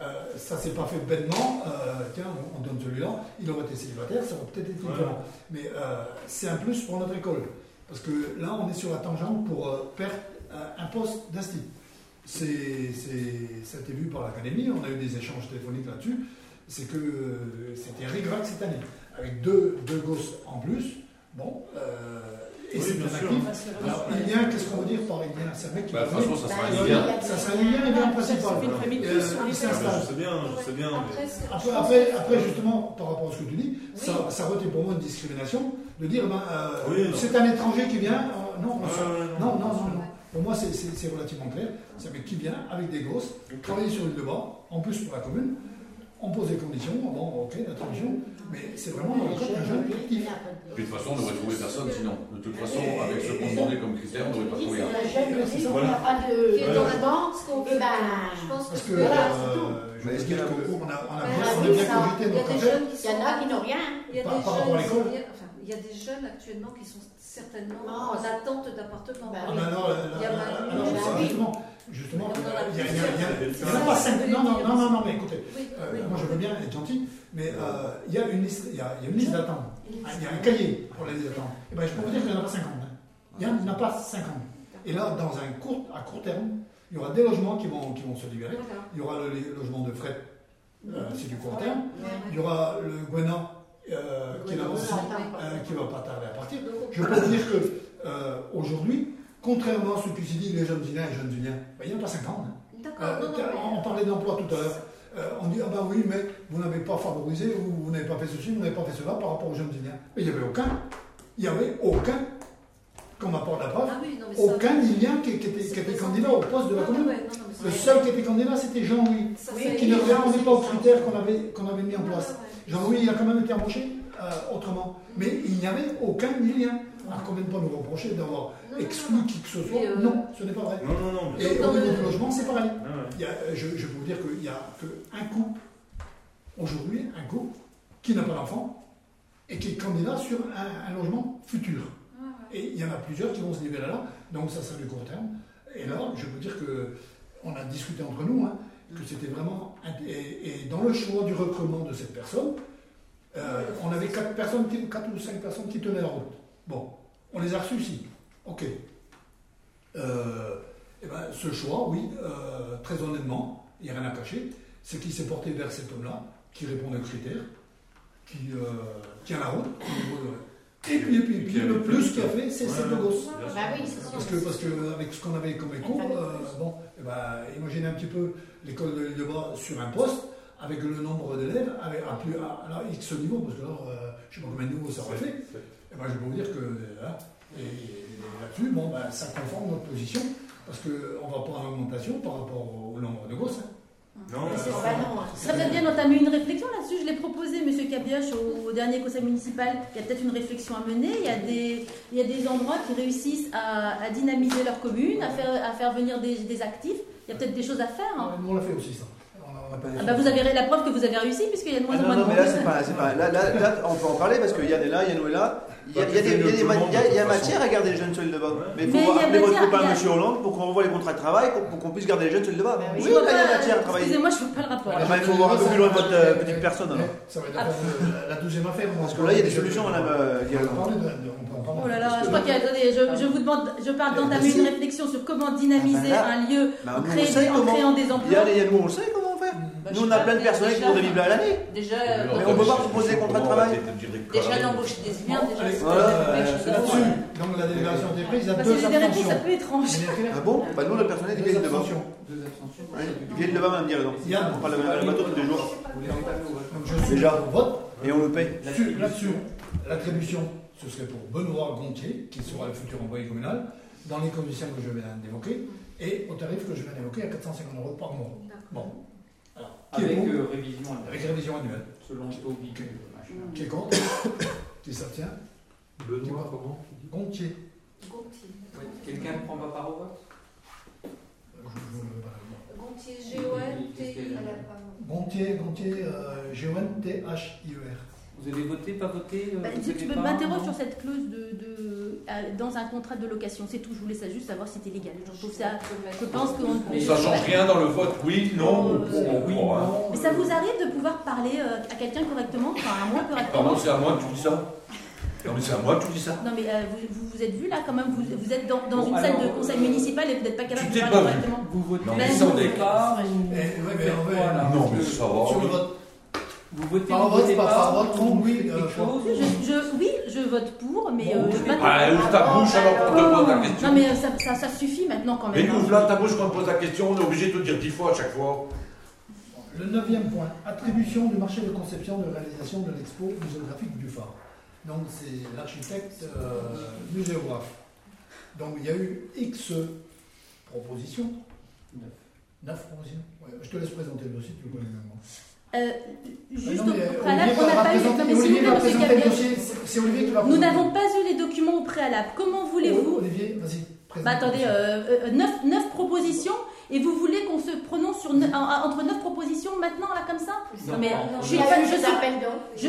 Euh, ça s'est pas fait bêtement, euh, tiens, on, on donne celui-là, il aurait été célibataire, ça aurait peut-être été différent. Mais euh, c'est un plus pour notre école. Parce que là, on est sur la tangente pour perdre un poste d'institut. Ça a été vu par l'académie, on a eu des échanges téléphoniques là-dessus. C'est que euh, c'était rigrac cette année. Avec deux, deux gosses en plus, bon, euh, et Oui, c'est bien actif. Alors, Ilien, qu'est-ce qu'on veut dire par Ilien C'est un mec qui Bah, façon, ça sera Bah, un il y lien. a- ça sera un lien, lien principal. Une il s'installe. je sais bien, je sais bien. Après, Après, justement, par rapport à ce que tu dis, Oui. ça, ça aurait été pour moi une discrimination de dire ben, euh, c'est un étranger qui vient. euh, non, non, non, non, non. Pour moi, c'est- relativement clair. C'est un mec qui vient avec des gosses, travailler sur l'île de bas, en plus pour la commune. On pose des conditions, bon, ok, d'attribution, mais c'est vraiment dans le cas d'un jeune actif. Puis de toute façon, on n'aurait trouvé personne sinon. De toute façon, avec ce qu'on demandait comme critère, on n'aurait pas trouvé. C'est un. la jeune pas de Qui est dans la logement. ce qu'on Eh ben, Je pense Parce que, euh, c'est tout. Mais est-ce qu'il y a que beaucoup on a, on a Ben, bien, cogité Il y a notre des affaire. jeunes qui Il y en sont. a qui n'ont rien. Il y a Par- des par rapport à jeunes qui l'école. sont- enfin, il y a des jeunes actuellement qui sont certainement en attente d'appartement. Bah Ah ben Il y a justement, Il y a il y a- il y a- pas cinq. Non, non, non, non, non, mais écoutez, euh, moi je veux bien être gentil, mais euh, il y a une liste, il y a, une liste d'attente. Ah, Il y a un cahier pour les listes d'attente. Et ben, je peux vous dire qu'il n'y en a pas 50. hein. Il n'y en a pas 50. Et là, dans un court, à court terme, il y aura des logements qui vont, qui vont se libérer. Il y aura le logement de fret euh, c'est du court terme. Il y aura le Gwenan qui est là aussi, qui va pas tarder à partir. Je peux vous dire que aujourd'hui, contrairement à ce qui s'est dit, les jeunes Indiens et les jeunes Indiens, ben, il n'y en a pas 50. hein. D'accord, Euh, non, non, on parlait d'emploi tout à l'heure. Euh, on dit, ah ben oui, mais vous n'avez pas favorisé, ou vous n'avez pas fait ceci, vous n'avez pas fait cela par rapport aux jeunes Indiens. Mais il n'y avait aucun. Il n'y avait aucun, comme apporte la preuve, Ah oui, non, aucun Indien qui, qui était, qui était candidat au poste de la commune. ouais, Le seul qui était candidat, c'était Jean-Louis, Oui, qui ne répondait pas aux critères qu'on avait, avait mis en place. Jean-Louis il a quand même été embauché euh, autrement. Mais il n'y avait aucun lien. Alors combien de fois nous reprocher d'avoir Non, non, exclu non. qui que ce soit euh, Non, ce n'est pas vrai. Non, non, non. mais- Et dans au niveau du logement, c'est pareil. Ah ouais. Il y a, euh, je, je peux vous dire qu'il n'y a qu'un couple, aujourd'hui, un couple, qui n'a pas d'enfant et qui est candidat sur un, un logement futur. Ouais, ouais. Et il y en a plusieurs qui vont se niveler là, donc ça c'est du court terme. Et là, je peux dire que on a discuté entre nous, hein, que c'était vraiment. Et, et dans le choix du recrutement de cette personne, euh, on avait quatre personnes, qui- quatre ou cinq personnes qui tenaient la route. Bon, on les a reçus ici. Ok. Euh, eh ben, ce choix, oui, euh, très honnêtement, il n'y a rien à cacher, c'est qu'il s'est porté vers cet homme-là, qui répond aux critères, qui euh, tient la route. Et puis, et puis, et puis, le plus qu'il a fait, c'est ouais. gosse. Bah. Parce que, parce que avec ce qu'on avait comme écho, euh, bon, eh ben, imaginez un petit peu l'école de Lille-de-Bas sur un poste, avec le nombre d'élèves, à plus à, à X niveau, parce que là, euh, je ne sais pas combien de niveaux ça aurait fait, eh ben, je peux vous dire que là, et, et là-dessus, bon, ben, ça conforme notre position, parce qu'on ne va pas en augmentation par rapport au nombre de gosses. hein. Non, Mais c'est pas non, hein. Ça serait peut-être bien d'entamer une réflexion là-dessus. Je l'ai proposé, Monsieur Cabioche, au, au dernier conseil municipal. Il y a peut-être une réflexion à mener. Il y a des, il y a des endroits qui réussissent à, à dynamiser leur commune, à faire, à faire venir des, des actifs. Il y a peut-être des choses à faire. hein. Nous, on l'a fait aussi, ça. On pas Ah bah vous avez la preuve que vous avez réussi puisqu'il y a de moins Ah en non, moins non, de mais là, pas, c'est pas. Là, là, là, on peut en parler parce que Yann est là, Yann est là. Il y a, des- il y a des ma- il y a- il y a matière à garder les jeunes sur le bas. Mais il Mais il y faut a appeler votre copain, il y a- monsieur Hollande, pour qu'on revoie les contrats de travail, pour, pour qu'on puisse garder les jeunes sur le bas. Oui, il y a matière à travailler. Excusez-moi, je ne vois pas le rapport. Il faut voir un peu plus loin de votre euh, petite personne. alors. Ça va être la, la douzième affaire. Parce que là, il y a des solutions, madame euh, de- de-. Oh là là, je crois qu'il y a. Attendez, je, je vous demande, je parle d'entamer Merci. une réflexion sur comment dynamiser Ah ben là, un lieu Bah, en, nous, créant des emplois. Yann et Yann, on le sait. Bah, Nous, on a plein de personnels qui vont des bibles à l'année. Déjà, Mais euh, on peut pas proposer des contrats de travail. déjà l'embauche des Indiens, déjà. C'est donc la délégation des prises, il y a Parce deux que les vérités, abstentions. ça peut être étrange. Il y a Ah bon Bah, nous, le personnel, ils Deux viennent de bas. abstentions. Deux abstentions. Ouais, Ils viennent de bas, même dire là. Yann. On parle le bateau tous les jours. Vous Donc je suis Déjà. au vote. Et on le paye. Sur- Là-dessus, l'attribution, ce serait pour Benoît Gontier, qui sera le futur envoyé communal, dans les conditions que je viens d'évoquer, et au tarif que je viens d'évoquer à 450 euros par mois. Bon. Qui est Avec pour euh, révision annuelle, Avec révision annuelle. selon le taux machin. Qui est contre Qui s'abstient Benoît, comment Gontier. Gontier. Quelqu'un ne prend pas part au vote Gontier, G-O-N-T-I. Gontier, Gontier, euh, G-O-N-T-H-I-E-R. Vous avez voté, pas voté euh, Bah, m'interroger non sur cette clause de, de- euh, dans un contrat de location, c'est tout. Je voulais ça juste savoir si c'était légal. Je trouve ça. Je pense qu'on. Mais Ça change rien dans le vote, oui, non, Euh, on Oui, hein. non, Mais ça vous arrive de pouvoir parler euh, à quelqu'un correctement, enfin à moi correctement? Pardon, c'est à moi que tu dis ça Non, mais c'est à moi que tu dis ça Non mais euh, vous, vous vous êtes vu là quand même, vous, vous êtes dans, dans Bon, une salle de conseil euh, municipal et vous n'êtes pas capable de parler pas vu. correctement. Vous votez Non, mais sans pas Eh, Non, mais que ça va. Sur le vote. Vous votez Par ou vous vote, votez pas pas par vote, oui, euh, Je, je- oui, je vote pour, mais Bon, euh, maintenant- Ah, ouvre ta bouche alors qu'on te pose la question. Non mais euh, ça, ça, ça suffit maintenant quand Mais même. hein. ouvre là ta bouche quand on te pose la question, on est obligé de te dire dix fois à chaque fois. Le neuvième point, attribution du marché de conception de réalisation de l'expo muséographique du phare. Donc c'est l'architecte euh, muséographe. Donc il y a eu X propositions. Neuf. Neuf propositions Ouais, Je te laisse présenter le dossier, tu le connais même. Euh, Ah juste non, au préalable, Olivier on n'a pas eu. non, mais s'il vous Olivier plaît, le Gabriel, dossier. C'est c'est Olivier qui va Nous n'avons pas eu les documents au préalable. Comment voulez-vous Olivier, vas-y. présente Bah attendez, dossier. euh, euh, neuf, neuf propositions et vous voulez qu'on se prononce sur ne- en- en- entre neuf propositions maintenant là comme ça Non mais je suis pas, je suis- je-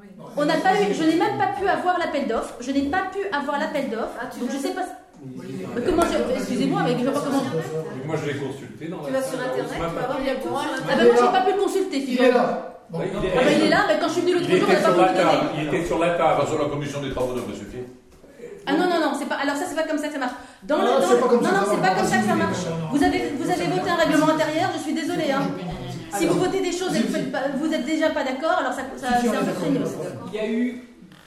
oui. on n'a pas eu, je n'ai même pas pu avoir l'appel d'offres, je n'ai pas pu avoir l'appel d'offres, Ah, donc je sais pas. Oui, Mais comment je- excusez-moi, mais je vois comment. Moi, je l'ai consulté dans Tu la vas sur internet, tu vas voir, il y a Ah ben moi j'ai pas pu Il est là. Bon. Oui, il est- Ah ben il est là, mais quand je suis venue l'autre jour, on n'a était pas sur pu la le donner. table. Il était sur la table. sur la commission des travaux de M. Fier. Ah non non non, c'est pas. Alors ça c'est pas comme ça que ça marche. Dans le, Non, c'est pas comme non ça, non, pas comme ça que ça marche. Vous avez vous avez voté un règlement intérieur, je suis désolée hein. Si vous votez des choses et que vous faites pas- vous êtes déjà pas d'accord, alors ça, ça- c'est un peu. Il y a eu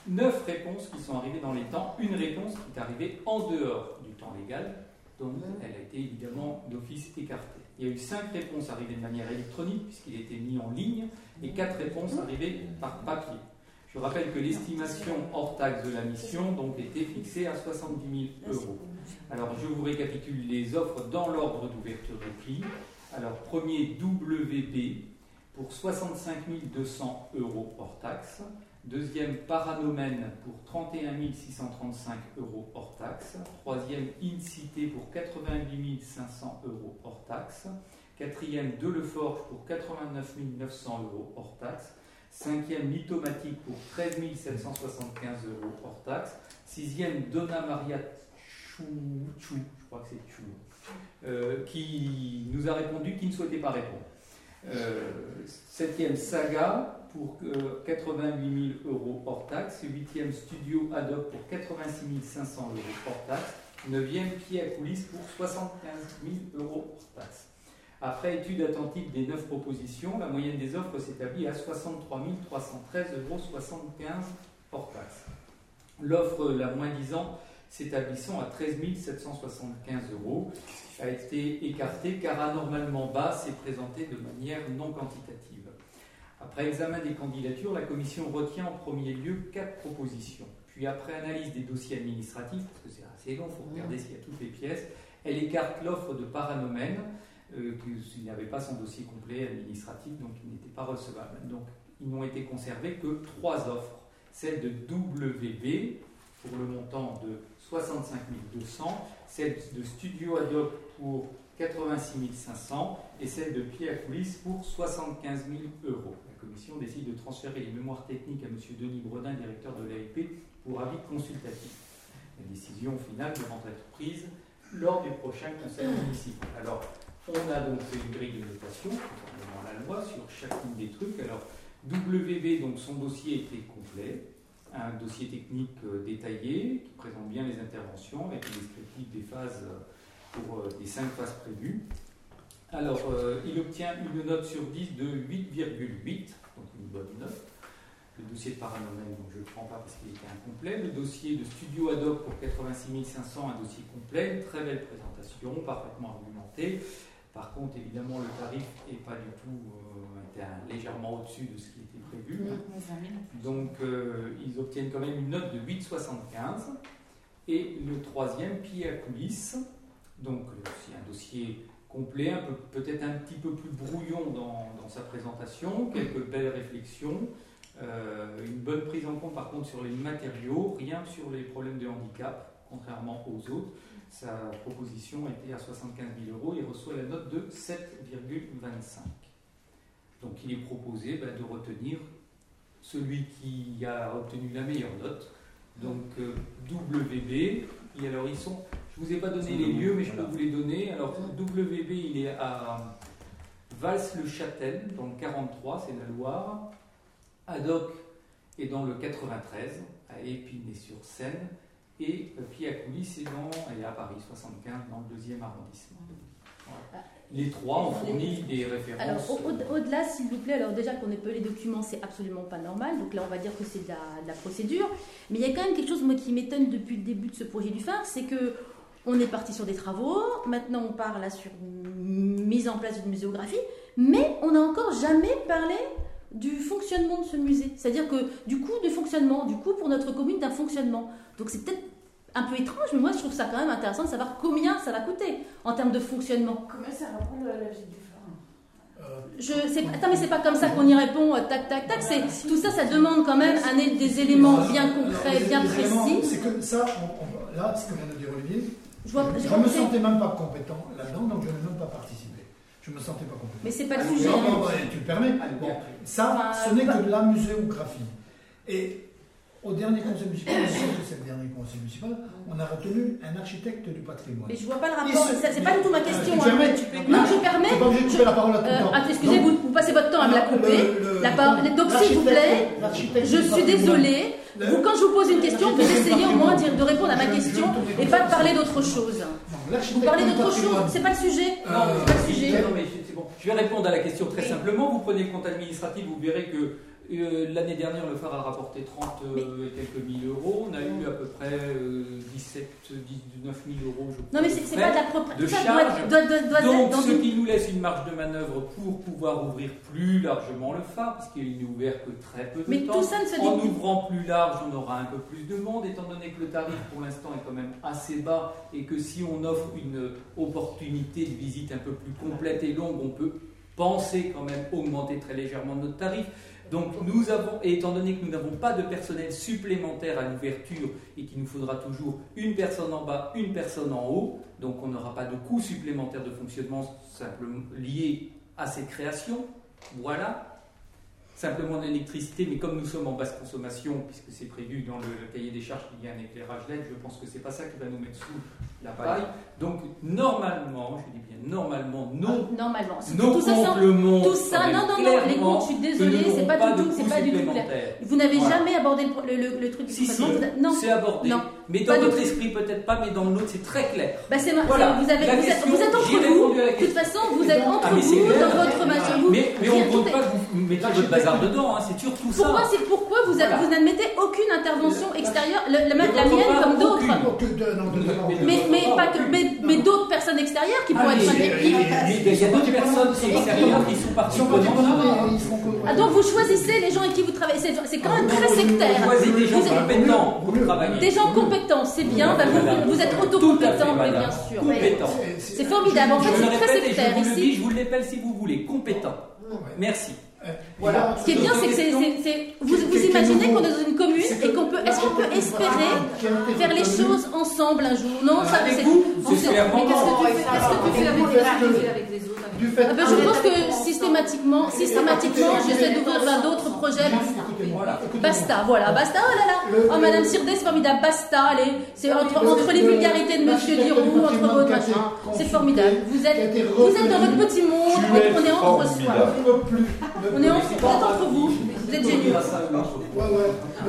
neuf réponses qui sont arrivées dans les temps, une réponse qui est arrivée en dehors du temps légal, donc elle a été évidemment d'office écartée. Il y a eu cinq réponses arrivées de manière électronique, puisqu'il était mis en ligne, et quatre réponses arrivées par papier. Je rappelle que l'estimation hors taxe de la mission donc, était fixée à 70 000 euros. Alors, je vous récapitule les offres dans l'ordre d'ouverture des prix. Alors, premier WB pour 65 200 euros hors taxe. Deuxième, Paranomène pour 31 635 euros hors taxe. Troisième, Incité pour 88 500 euros hors taxe. Quatrième, Deleforge pour 89 900 euros hors taxe. Cinquième, Litomatique pour 13 775 euros hors taxe. Sixième, Donna Maria Chou, je crois que c'est Chou, euh, qui nous a répondu qu'il ne souhaitait pas répondre. Euh, septième, Saga pour euh, 88 000 euros hors taxe. Huitième, Studio Adobe pour 86 500 euros hors taxe. Neuvième, Pied à coulisses pour 75 000 euros hors taxe. Après étude attentive des neuf propositions, la moyenne des offres s'établit à 63 313,75 euros hors taxe. L'offre la moins disant s'établissant à 13 775 euros a été écartée car anormalement bas s'est présenté de manière non quantitative. Après examen des candidatures, la commission retient en premier lieu quatre propositions. Puis après analyse des dossiers administratifs, parce que c'est assez long, il faut regarder s'il y a toutes les pièces, elle écarte l'offre de Paranomène, euh, qu'il n'avait pas son dossier complet administratif, donc il n'était pas recevable. Donc ils n'ont été conservés que trois offres. Celle de WB pour le montant de 65 200, celle de Studio Adobe pour 86 500 et celle de Pied à coulisses pour 75 000 euros. Commission décide de transférer les mémoires techniques à M. Denis Bredin, directeur de l'AFP, pour avis consultatif. La décision finale devant être prise lors du prochain conseil municipal. Alors, on a donc fait une grille de notation, conformément à la loi, sur chacune des trucs. Alors, WB, donc son dossier était complet, un dossier technique euh, détaillé qui présente bien les interventions avec le descriptif des phases euh, pour euh, les cinq phases prévues. Alors, euh, il obtient une note sur 10 de 8,8, donc une bonne note. Le dossier de Paranomène, donc je ne le prends pas parce qu'il était incomplet. Le dossier de Studio Adobe pour 86 500, un dossier complet, une très belle présentation, parfaitement argumentée. Par contre, évidemment, le tarif n'est pas du tout, euh, était légèrement au-dessus de ce qui était prévu. Donc, euh, ils obtiennent quand même une note de 8,75. Et le troisième, pied à coulisses. Donc, c'est un dossier complet, peut-être un petit peu plus brouillon dans, sa présentation, quelques belles réflexions, euh, une bonne prise en compte par contre sur les matériaux, rien sur les problèmes de handicap, contrairement aux autres. Sa proposition était à 75 000 euros, il reçoit la note de 7,25. Donc il est proposé ben, de retenir celui qui a obtenu la meilleure note, donc euh, WB. Et alors ils sont, je vous ai pas donné les lieux, mais je peux vous les donner. Alors WB, il est à Vals-le-Châtel, dans le 43, c'est la Loire. Adoc est dans le 93, à Épinay-sur-Seine. Et euh, Pied à coulisses est, dans, est à Paris 75, dans le deuxième arrondissement. Voilà. Les trois ont fourni des Alors, références. au- au- au-delà, s'il vous plaît, alors déjà qu'on ait peu les documents, c'est absolument pas normal. Donc là, on va dire que c'est de la, de la procédure. Mais il y a quand même quelque chose, moi, qui m'étonne depuis le début de ce projet du phare, c'est que on est parti sur des travaux. Maintenant, on part là sur une mise en place d'une muséographie, mais on n'a encore jamais parlé du fonctionnement de ce musée. C'est-à-dire que du coût du fonctionnement, du coût pour notre commune d'un fonctionnement. Donc c'est peut-être un peu étrange, mais moi je trouve ça quand même intéressant de savoir combien ça va coûter en termes de fonctionnement. Comment ça reprend la visite du phare Euh, Je sais pas, attends, mais c'est pas comme ça qu'on y répond, euh, tac, tac, tac. C'est tout ça, ça demande quand même un, des éléments bien concrets, bien précis. C'est que ça, on- on- là, ce que vient de dire Olivier, Je vois, je ne me sentais même pas compétent là-dedans, donc je n'ai même pas participé. Je ne me sentais pas compétent. Mais c'est pas le Non, sujet. non, ouais, tu le permets. Bon, ça, Enfin, ce n'est pas- que de la muséographie. Et au dernier conseil municipal, je c'est le dernier conseil municipal, on a retenu un architecte du patrimoine. Mais je vois pas le rapport. ça, C'est pas du tout ma Euh, question. tu hein. permets Non, je permets. Tu pas obligé de couper la parole à tout le Euh, ah, excusez, vous, vous passez votre temps à me la couper. le- le- La parole- donc, s'il vous plaît, Je suis désolée. Vous, quand je vous pose une question, vous essayez au moins de répondre à ma question et pas de parler d'autre chose. Vous parlez d'autre chose, c'est pas le sujet. Euh, Non, c'est pas le sujet. Je vais répondre à la question très simplement. Vous prenez le compte administratif, vous verrez que l'année dernière, le phare a rapporté 30 euh, et quelques mille euros. On a eu à peu près euh, 17, 19 000 euros, je crois. Non, mais c'est pas de la propriété. Donc, ce qui nous laisse une marge de manœuvre pour pouvoir ouvrir plus largement le phare, puisqu'il n'est ouvert que très peu de Mais temps. tout ça ne se En ouvrant plus large, on aura un peu plus de monde, étant donné que le tarif pour l'instant est quand même assez bas et que si on offre une opportunité de visite un peu plus complète et longue, on peut penser quand même augmenter très légèrement notre tarif. Donc nous avons, et étant donné que nous n'avons pas de personnel supplémentaire à l'ouverture et qu'il nous faudra toujours une personne en bas, une personne en haut, donc on n'aura pas de coût supplémentaire de fonctionnement simplement lié à cette création. Voilà. Simplement l'électricité, mais comme nous sommes en basse consommation, puisque c'est prévu dans le, le cahier des charges qu'il y a un éclairage LED, je pense que c'est pas ça qui va nous mettre sous la paille. Donc normalement, je dis bien normalement, nos, Normalement. nos tout ça, tout ça, non, non, non, les comptes, je suis désolée, c'est n'aurons pas du de tout, c'est pas du tout clair. Vous n'avez Voilà. jamais abordé le, le, le- truc du Si, si, a- Non. c'est abordé. Non. Mais Pas dans tout. esprit, peut-être pas, mais dans le nôtre, c'est très clair. Bah c'est Voilà. vous, avez, vous, êtes, question, vous êtes entre vous. De toute façon, vous êtes entre Ah, vous clair. dans votre machin. Vous, Mais, mais on ne compte pas que vous mettiez votre bazar dedans, hein, c'est surtout ça. Pourquoi, c'est pourquoi vous, Voilà. vous n'admettez aucune intervention extérieure, le- le- Mais la mienne comme d'autres Mais- mais, d'autres personnes extérieures qui Ah, pourraient être mais il y a d'autres personnes extérieures qui sont parties Ah, donc vous choisissez les gens avec qui vous travaillez. C'est quand même très sectaire. Choisissez des gens Vous êtes- compétents pour Vous-. Des gens compétents, c'est bien. vous, vous êtes autocompétents, mais bien sûr. Compétents. C'est- formidable. En fait, c'est très sectaire vous le dis, ici. je vous l'appelle si vous voulez, compétent. Ouais. Merci. Euh, Voilà. Ce qui est bien, c'est que c'est- c'est- c'est- vous, vous imaginez qu'on est dans une commune et qu'on peut, est-ce qu'on peut espérer faire les choses ensemble un jour? Non, ça c'est. vous, on sait- mais qu'est-ce que tu fais avec les autres? Du fait Ah ben, je pense que systématiquement, systématiquement, j'essaie d'ouvrir vers d'autres projets. Basta, voilà, basta, oh là là. Oh Madame Sirdé, c'est formidable, basta, allez. C'est entre, entre les vulgarités de Monsieur Giroud, entre votre machin. C'est formidable. Vous êtes, vous êtes dans votre petit monde, on est entre soi. On est entre, vous êtes entre vous, vous êtes géniaux.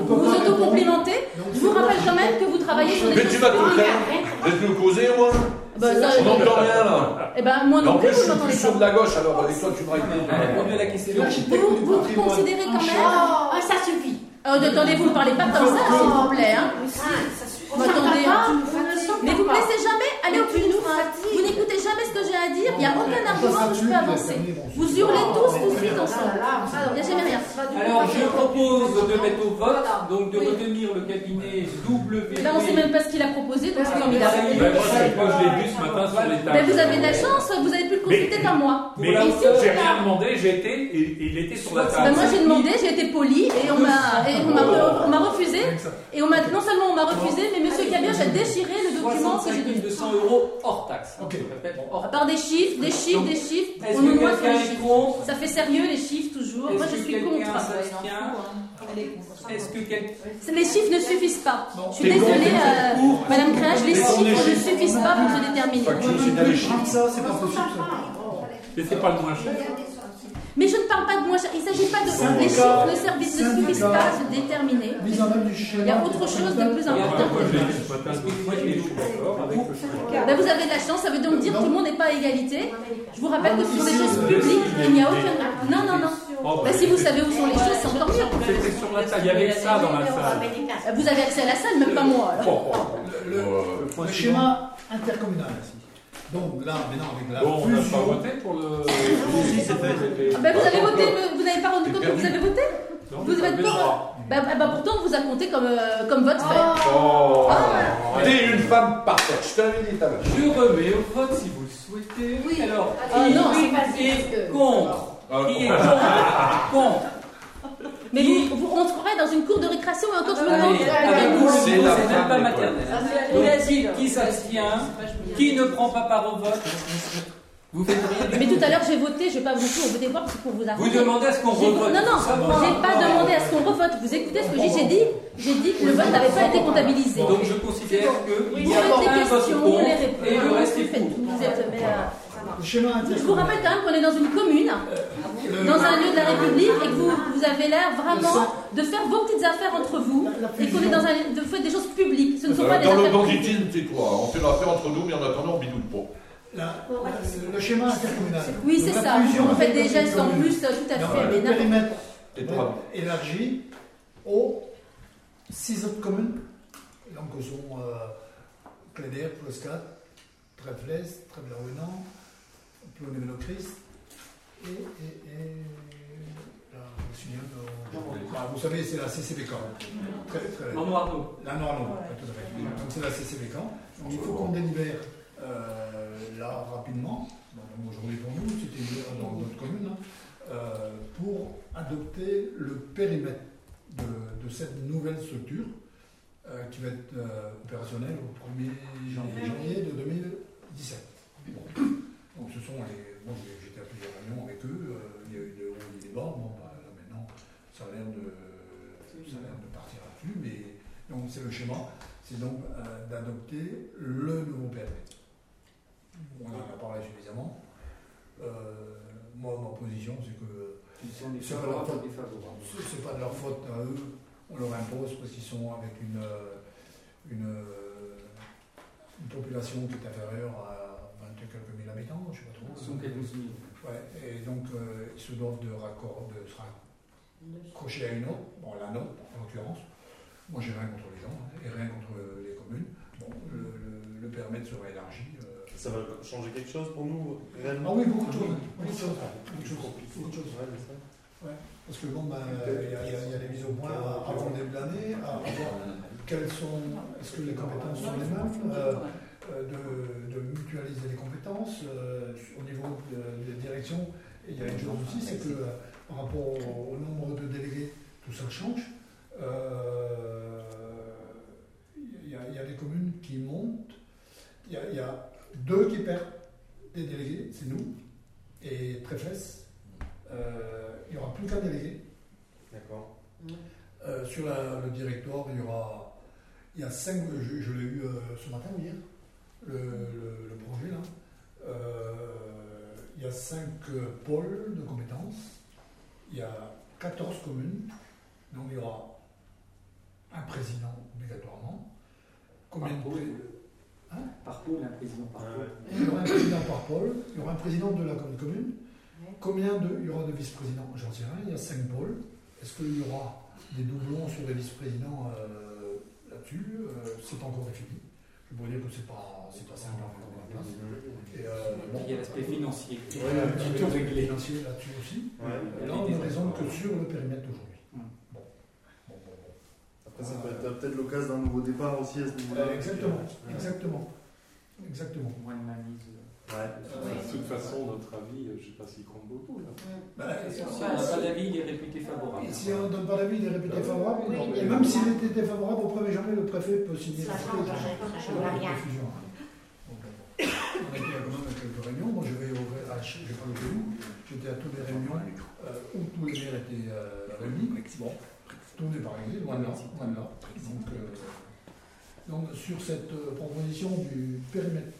Vous autocomplimentez. Je vous rappelle quand même que vous travaillez sur des Mais choses tu m'as tout publiques. fait. Laisse-nous causer, moi. Bah, ça, On n'entend rien, là. Eh ben, moi En non plus, plus, je suis sur de la gauche, alors avec toi, tu question. L'architecte Vous, vous considérez quand en même. Oh, ça suffit. Oh, attendez, vous ne parlez pas comme ça, s'il vous plaît. Hein. Ça suffit. Attendez, à dire. Il n'y a aucun argument où je peux avancer. Vous hurlez tous tout de suite ensemble. Il n'y a jamais rien. Alors, je propose de mettre au vote, donc de retenir le cabinet W. Là, on ne sait même pas ce qu'il a proposé, donc c'est formidable. Ben, moi, je l'ai vu ce matin sur les tables. Mais vous avez de la chance, vous avez pu le consulter par moi. Mais j'ai rien demandé, j'ai été, et il était sur la Ben, table. moi j'ai demandé, j'ai été poli et on m'a refusé et on m'a non seulement on m'a refusé mais Monsieur Cabioche a déchiré le document que 65 j'ai donné. 200 euros hors taxe. Ok. Je À part des chiffres, des chiffres, des chiffres, Est-ce on nous sur les chiffres. Ça fait sérieux les chiffres toujours. Moi je suis contre. s'abstient? Est-ce que quelqu'un. Les chiffres ne suffisent pas. Je suis désolée, euh, pour. Madame Créage, les chiffres ne suffisent pas pour se déterminer. Facture, c'est dans les chiffres. Ça, c'est pas possible. ça. Mais c'est pas le moins cher. Mais je ne parle pas de moi, il ne s'agit pas de Syndicat. les chiffres ne servicent- ne suffisent Syndicat. pas à se déterminer. Il y a autre chose de plus important. Ben, vous avez de la chance, ça veut donc dire que tout le monde n'est pas à égalité. Je vous rappelle que ce sont des choses publiques, il n'y a aucun. Non, non, non. Oh, Ben, si vous savez où sont les choses, c'est encore mieux. C'était sur la table, il y avait ça dans la salle. Ben, Vous avez accès à la salle, même pas moi. alors. Bon, Le, le- le schéma intercommunal. Donc là, maintenant, avec la bon, on n'a pas fusion. voté pour le. Si, c'est fait. Ah Ben, vous avez voté, mais vous n'avez pas rendu compte que vous avez voté Non, Vous j'ai pas bras. Ben, ben, pourtant, on vous a compté comme, euh, comme votre fait. Oh, Ah. T'es une femme parfaite, je te l'avais dit tout à l'heure. Je remets au vote si vous le souhaitez. Oui. Alors, Ah, qui non, est contre? Qui est contre? Contre? Mais vous, vous rentrerez dans une cour de récréation et encore je me demande. vous, C'est la pas d'école. maternel. Donc, qui, qui s'abstient Qui ne prend pas part au vote Vous faites rien du Mais tout à l'heure, j'ai voté, je vais pas vous tout voter pour parce que pour vous Vous arrêter. demandez à ce qu'on revote. Non, non, moi, j'ai pas demandé à ce qu'on revote. Vous écoutez ce que j'ai j'ai dit J'ai dit que le vote n'avait pas été comptabilisé. Donc je considère qu'il Vous y a faites vote questions, les réponses, et le reste est vous faites pour. tout. Vous êtes, euh, Je vous rappelle quand même qu'on est dans une commune, Le- dans un lieu de la République, et que vous, vous avez l'air vraiment de faire vos petites affaires entre vous, et qu'on est dans un, de faire des choses publiques. Ce ne sont Euh, pas des Dans le affaires banditisme, c'est quoi? On fait l'affaire entre nous, mais en attendant, on bidouille pas. La- la- le schéma intercommunal. Oui, c'est ça. Vous faites des gestes en plus euh, tout à Donc, fait, mais le périmètre élargi aux six autres communes. Donc, sont euh, Clédère, Ploscat, Trèfles, Et, et, et là, je me souviens de- Ah, vous savez, c'est la CCBK. Très, très, Arnaud. Non, pas tout à fait. Donc c'est la CCB Camp. Il faut qu'on délibère euh, là rapidement, aujourd'hui pour nous, c'était dans notre commune, hein, euh, pour adopter le périmètre de, de cette nouvelle structure euh, qui va être opérationnelle au 1er janvier de 2017. Bon. Ce sont les. Bon, j'ai- j'étais à plusieurs réunions avec eux, euh, il y a eu de hauts et des bas. Bon, bah, là maintenant, ça a l'air de, ça a l'air de partir là-dessus, mais donc c'est le schéma, c'est donc euh, d'adopter le nouveau périmètre. On en a parlé suffisamment. Euh, moi, ma position, c'est que Ils sont C'est pas leur c'est pas de leur faute à eux, on leur impose parce qu'ils sont avec une, une, une population qui est inférieure à 20 et quelques mille habitants, je sais pas trop. Ils sont qu'à 12 000. Ouais, et donc euh, ils se doivent de raccord, de se raccrocher à une autre, bon la nôtre en l'occurrence. Moi j'ai rien contre les gens hein, et rien contre les communes. Bon, le, le- le périmètre sera élargi. euh. Ça va changer quelque chose pour nous Ah réellement oui, beaucoup de choses. Beaucoup de choses. Beaucoup de choses. Beaucoup de choses. Ouais. Parce que bon, ben, il y, a- des mises au point avant le début de l'année, à voir quelles sont, est-ce que les compétences sont les mêmes, euh, de, de mutualiser les compétences euh, au niveau de- des directions. Et il y a une chose aussi, c'est que euh, par rapport au, au nombre de délégués, tout ça change. Euh, Il y, a- il y a des communes qui montent, il y a, il y a deux qui perdent des délégués, c'est nous, et Tréfès. Euh, il n'y aura plus qu'un délégué. D'accord. Euh, sur la- le directoire, il y aura. Il y a cinq. Je, je l'ai eu euh, ce matin ou hier, le, le- le projet là. Euh, il y a cinq pôles de compétences. Il y a 14 communes. Donc il y aura un président obligatoirement. Combien de Par pôle. Hein? Par pôle, un président par Ouais, pôle. ouais. Il y aura un président par pôle. Il y aura un président de la commune. Combien de, il y aura de vice-présidents? J'en sais rien. Il y a cinq pôles. Est-ce qu'il y aura des doublons sur les vice-présidents euh, là-dessus? Euh, C'est encore défini. Je pourrais dire que c'est pas, c'est pas simple à en place. Et, euh, bon, Il y a l'aspect financier. Ouais, un petit peu financier là-dessus aussi. Ouais. Et là, on ne raisonne que sur le périmètre d'aujourd'hui. Bon. Bon, bon, bon. Après, ça peut être peut-être l'occasion d'un nouveau départ aussi à ce niveau-là. Euh, exactement, exactement. Exactement. Moins de mainmise. Ouais. De toute façon, notre avis, je ne sais pas s'il compte beaucoup. Là. Bah, Si on n'a pas d'avis, il est réputé favorable. Et si on ne donne pas d'avis, il est réputé favorable. Oui, et même s'il était défavorable au 1er janvier, le préfet peut signer Ça la change, rien. On a été quand même à quelques réunions. Moi, je vais au à, je vais pas le où. J'étais à toutes les réunions euh, où tous les maires étaient euh, réunis. Bon, tout n'est pas réglé, loin de là. Donc, euh, donc, sur cette euh, proposition du périmètre,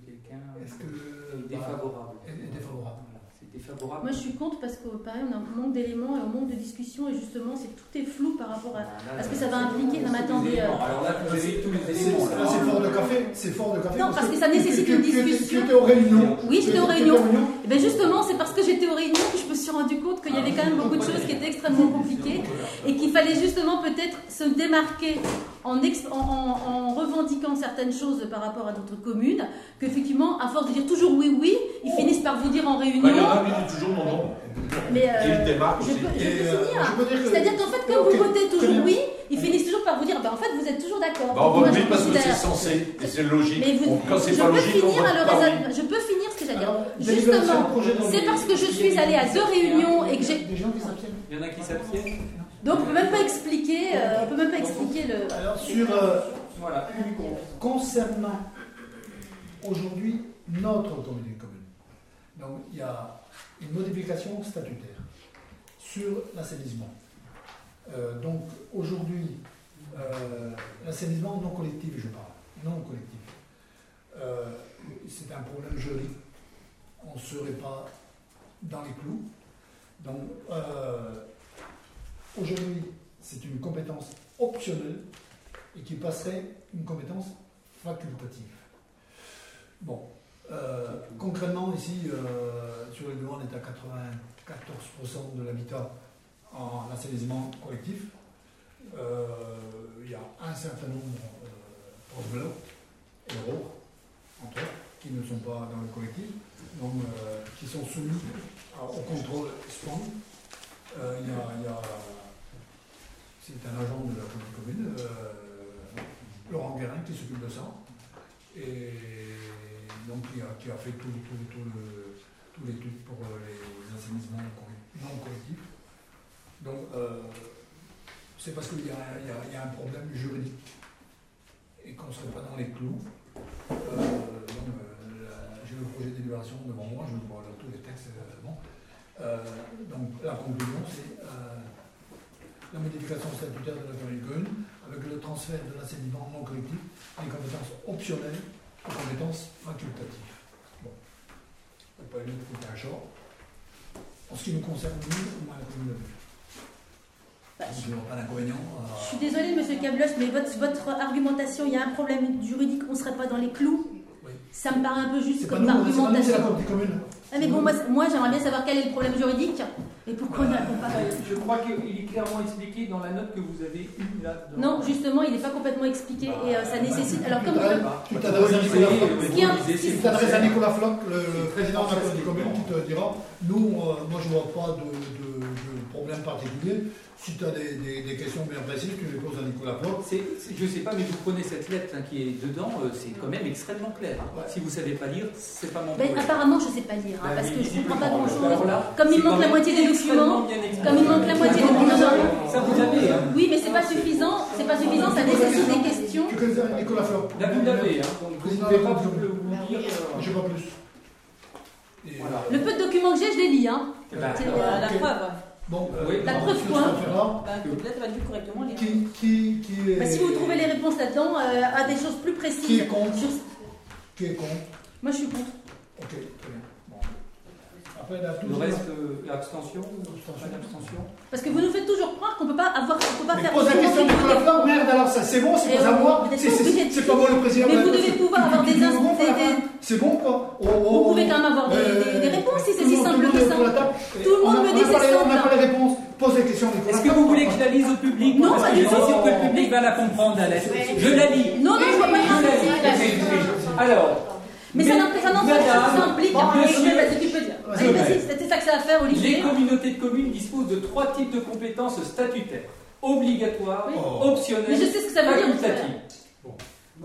que quelqu'un est-ce que est bah, défavorable est, est défavorable Voilà, C'est défavorable. Moi, je suis contre parce que, pareil, on a un manque d'éléments et on manque de discussion, et justement, c'est tout est flou par rapport à. Parce que ça va impliquer. Non, mais attendez. euh, Alors là, vous avez tous les C'est éléments. là, c'est fort de café, c'est fort de café. Non, parce que ça nécessite une discussion. Tu étais aux réunions. Oui, j'étais aux réunions. Et bien justement, c'est parce que j'étais aux réunions que je me suis rendu compte qu'il y avait quand même beaucoup de choses qui étaient extrêmement compliquées et qu'il fallait justement peut-être se démarquer en, revendiquant certaines choses par rapport à d'autres communes, qu'effectivement, à force de dire toujours oui, oui, ils finissent par vous dire en Bah, il y réunion. en a qui disent toujours non, non. Mais euh, il démarque je peux, je Et, peux euh, finir. C'est-à-dire qu'en fait, comme Ok, vous votez toujours oui, ils finissent toujours par vous dire, bah, en fait, vous êtes toujours d'accord. Bah, on vote oui parce que c'est censé et c'est logique. Mais vous, Quand c'est je pas peux logique, on finir vote pas oui. Je peux finir ce que j'ai à dire. Justement, c'est parce que je suis allée à deux réunions et que j'ai. Il y en a qui s'abstiennent Donc on peut même pas expliquer, euh, on peut même pas expliquer le. Alors, sur. euh, Voilà. concernant aujourd'hui notre communauté commune. Donc il y a une modification statutaire sur l'assainissement. Euh, donc aujourd'hui, l'assainissement non collectif, je parle, non collectif. C'est un problème juridique. On ne serait pas dans les clous. Donc aujourd'hui, c'est une compétence optionnelle et qui passerait une compétence facultative. Bon, euh, concrètement, ici, euh, sur les on est à 94% de l'habitat en assainissement collectif. Euh, il y a un certain nombre de et Euro, entre autres, qui ne sont pas dans le collectif, donc qui sont soumis au contrôle SPAN. Il y a- y a c'est un agent de la commune euh, Laurent Guérin, qui s'occupe de ça. Et donc qui a, fait tout, tout, tout pour euh, les assainissements non collectifs. Donc euh, c'est parce qu'il y, a- un problème juridique et qu'on ne serait pas dans les clous. J'ai le projet de délibération devant moi, je vois tous les textes. bon. Donc la conclusion, c'est la modification statutaire de la commune commune avec le transfert de l'assainissement non collectif des compétences optionnelles aux compétences facultatives. Bon. Il n'y a pas eu de coup d'un choix. En ce qui nous concerne, nous, on a la commune de. Bah, aura pas d'inconvénient. à- Je suis désolée, monsieur Cabloche, mais votre, votre argumentation, il y a un problème juridique, on ne serait pas dans les clous. Oui. Ça me paraît un peu juste comme nous, hein, c'est la argumentation. commune. Ah, mais bon, moi, j'aimerais bien savoir quel est le problème juridique et pourquoi on n'y répond pas. Je crois qu'il est clairement expliqué dans la note que vous avez eue là. dans- Non, justement, il n'est pas complètement expliqué et euh, ça nécecite. Alors, comme Tu t'adresses- Bah, à Nicolas euh, Floch. qui- Tu t'adresses à français. Nicolas Floch, le, le président de la commune, qui te dira Nous, euh, moi, je ne vois pas de problème particulier. Si tu as des, des- des questions bien précises, tu les poses à Nicolas c'est- je sais pas, mais vous prenez cette lettre hein, qui est dedans, euh, c'est quand même extrêmement clair. hein. Ouais. Si vous savez pas lire, c'est pas mon Ben, problème. apparemment, je ne sais pas lire, hein, Bah parce que je ne comprends pas grand-chose. Comme il manque la moitié des documents, comme il manque la moitié des documents. Ça vous avez, hein. Oui, mais c'est pas suffisant. C'est pas suffisant. Ça nécessite des questions. Tu connais Nicolas Floch Là, vous l'avez, hein, vous ne pouvez pas vous, dire. euh, Je sais pas plus. Voilà. Le peu de documents que j'ai, je les lis. Hein. eh ben, C'est- Euh, la preuve, Bon, Oui. La preuve, sur quoi Bah, peut-être va lire correctement les qui, qui, qui est. Bah, si vous trouvez les réponses là-dedans, euh, à des choses plus Qui précises. est contre sur- Qui est contre Moi, je suis contre. Ok, très bien. Bon. Après, là, tout Le reste, euh, abstention ou pas d'abstention Parce que vous nous faites toujours croire qu'on peut pas avoir, on peut pas Mais faire. pose la question à Floch, merde, alors ça c'est bon, c'est pas à moi, vous c'est- pas moi le président. Mais la vous devez pouvoir avoir des des- C'est bon quoi Oh, Vous oh, pouvez quand même avoir des- euh, des- des réponses si c'est si simple que ça. la. Tout le On monde me dit c'est les- On n'a simple. pas les réponses. Pose les questions, Nicolas. Est-ce que vous voulez que je la lise au public Non, Parce pas que du je suis sûr que le public va la comprendre, la lettre. Je la lis. Non, non, je vois pas la. Alors. Mais ça n'importe ça n'empêche, ça Madame, implique. monsieur, Vas-y, tu peux dire. Vas-y, Allez, ouais. vas-y, c'était ça que ça a à faire, Les Olivier. communautés de communes disposent de trois types de compétences statutaires obligatoires, Oui. Oh. optionnelles, Mais je sais ce que ça veut dire. facultatives.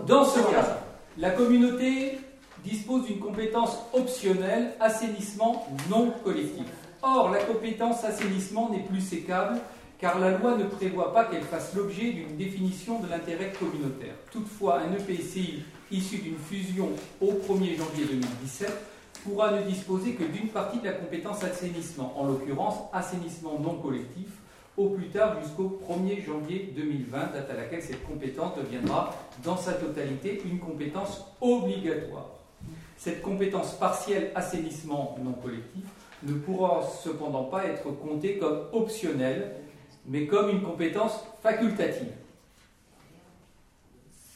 Dans ce cas, la communauté dispose d'une compétence optionnelle assainissement non collectif. Or, la compétence assainissement n'est plus sécable car la loi ne prévoit pas qu'elle fasse l'objet d'une définition de l'intérêt communautaire. Toutefois, un EPCI issu d'une fusion au 1er janvier 2017 pourra ne disposer que d'une partie de la compétence assainissement, en l'occurrence assainissement non collectif, au plus tard jusqu'au 1er janvier 2020, date à laquelle cette compétence deviendra dans sa totalité une compétence obligatoire. Cette compétence partielle assainissement non collectif ne pourra cependant pas être comptée comme optionnelle, mais comme une compétence facultative.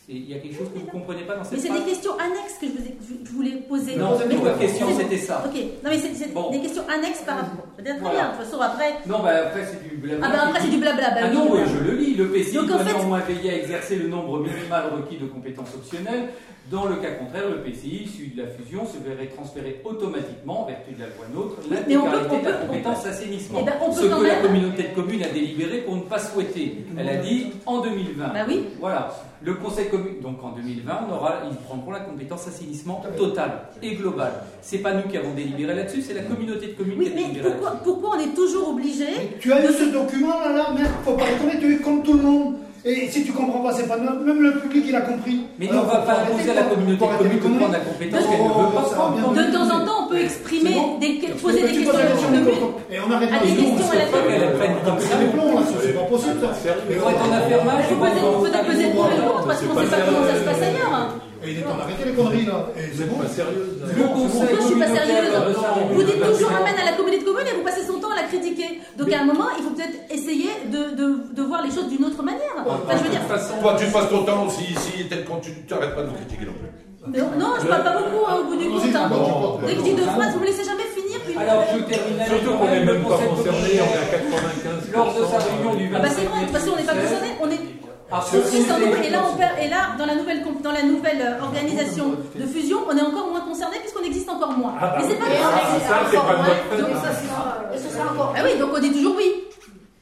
Il y a quelque chose que vous ne comprenez pas dans Mais cette c'est phrase des questions annexes que je, vous ai- je voulais poser. Non, Posez-nous votre question c'était ça. Ok, non mais c'est c'est Bon. des questions annexes par rapport. Très bien, très Voilà. bien. De toute façon, après. Non, bah après c'est du blabla. Ah ben après, c'est du blabla. bah Ah non, oui, je le lis. Le PCI Donc, doit fait- néanmoins veiller à exercer le nombre minimal requis de compétences optionnelles. Dans le cas contraire, le PCI, issu de la fusion, se verrait transférer automatiquement, en vertu de la loi NOTRe, mais l'intégralité de la compétence assainissement. Eh ben, on Ce que la communauté de communes a délibéré pour ne pas souhaiter. Elle a dit en 2020. Bah oui. Voilà. Le conseil commun, donc en 2020, on aura, ils prendront la compétence assainissement totale et globale. C'est pas nous qui avons délibéré là-dessus, c'est la communauté de communes Oui, qui a mais délibéré pourquoi, là-dessus. pourquoi on est toujours obligé Mais Tu as eu ce document là, là, merde, faut pas déconner, tu es comme tout le monde. Et si tu comprends pas, c'est pas. Même le public, il a compris. Mais nous, on va pas imposer à la communauté commune de prendre la compétence qu'elle ne veut pas prendre. De temps en temps, on peut exprimer, des, poser des questions. Et on arrête des questions on à la commune. des c'est pas possible. ça. Il faut être en affairage. Il faut poser- le contre parce qu'on ne sait pas comment ça se passe ailleurs. Et il est temps d'arrêter les conneries là. Et c'est bon. Le Pourquoi conseil je suis pas sérieuse Vous dites toujours amène à la communauté de communes et vous passez son temps à la critiquer. Donc à un moment, il faut peut-être essayer de, de, de voir les choses d'une autre manière. Enfin, je veux dire, Toi, tu passes ton temps aussi ici, tel qu'on tu n'arrêtes pas de nous critiquer non plus. non, non, je parle pas beaucoup hein, au bout du compte. hein. bon, Dès que je dis deux phrases, vous me laissez jamais finir. Puis Alors, je termine avec Surtout qu'on n'est le même pas concerné, on est à 95%. Lors de sa réunion du 25 Ah bah c'est bon, de toute façon, on n'est pas concerné. On est Ah, et là, on perd, et là, dans la nouvelle, comp- dans la nouvelle euh, organisation de fusion, on est encore moins concerné puisqu'on existe encore moins. Ah bah Mais c'est pas grave. Ah, ça sera, ce sera encore. Ah oui, donc on dit toujours oui.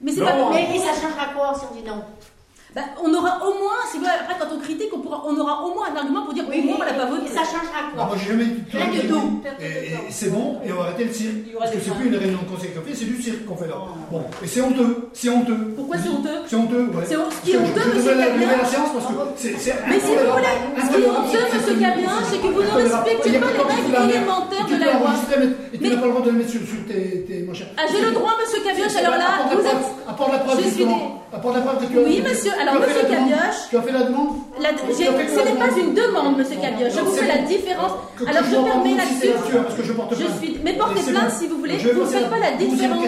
Mais c'est pas. Mais et ça changera quoi si on dit non? Bah, on aura au moins, si vous voulez, après quand on critique, on, pourra, on aura au moins un argument pour dire au moins on l'a pas voté. Ça changera Ah, quoi moi j'ai jamais dit Rien du tout. C'est bon, et on va arrêter le cirque. Parce que c'est plus une réunion de conseil qu'on fait, c'est du cirque qu'on fait là. Bon, et c'est honteux, c'est honteux. Pourquoi c'est honteux C'est honteux, ouais. C'est ce qui est honteux, monsieur Cabien- la séance parce que c'est Mais si vous voulez, ce qui est honteux, monsieur Cabien, c'est que vous ne respectez pas les règles élémentaires de la loi. Et tu n'as pas le droit de le mettre sur, tes, tes mon cher. Ah, j'ai le droit, monsieur Cabioche, alors là, vous la êtes. preuve, apporte la preuve, Je suis justement. Apporte la preuve que tu as Oui, monsieur. Alors, monsieur. Cabioche, Tu as fait la demande ce n'est pas une demande, monsieur Cabioche. Je vous fais la différence. Alors, je permets là-dessus. Mais portez plainte si vous voulez. Vous ne faites pas la différence.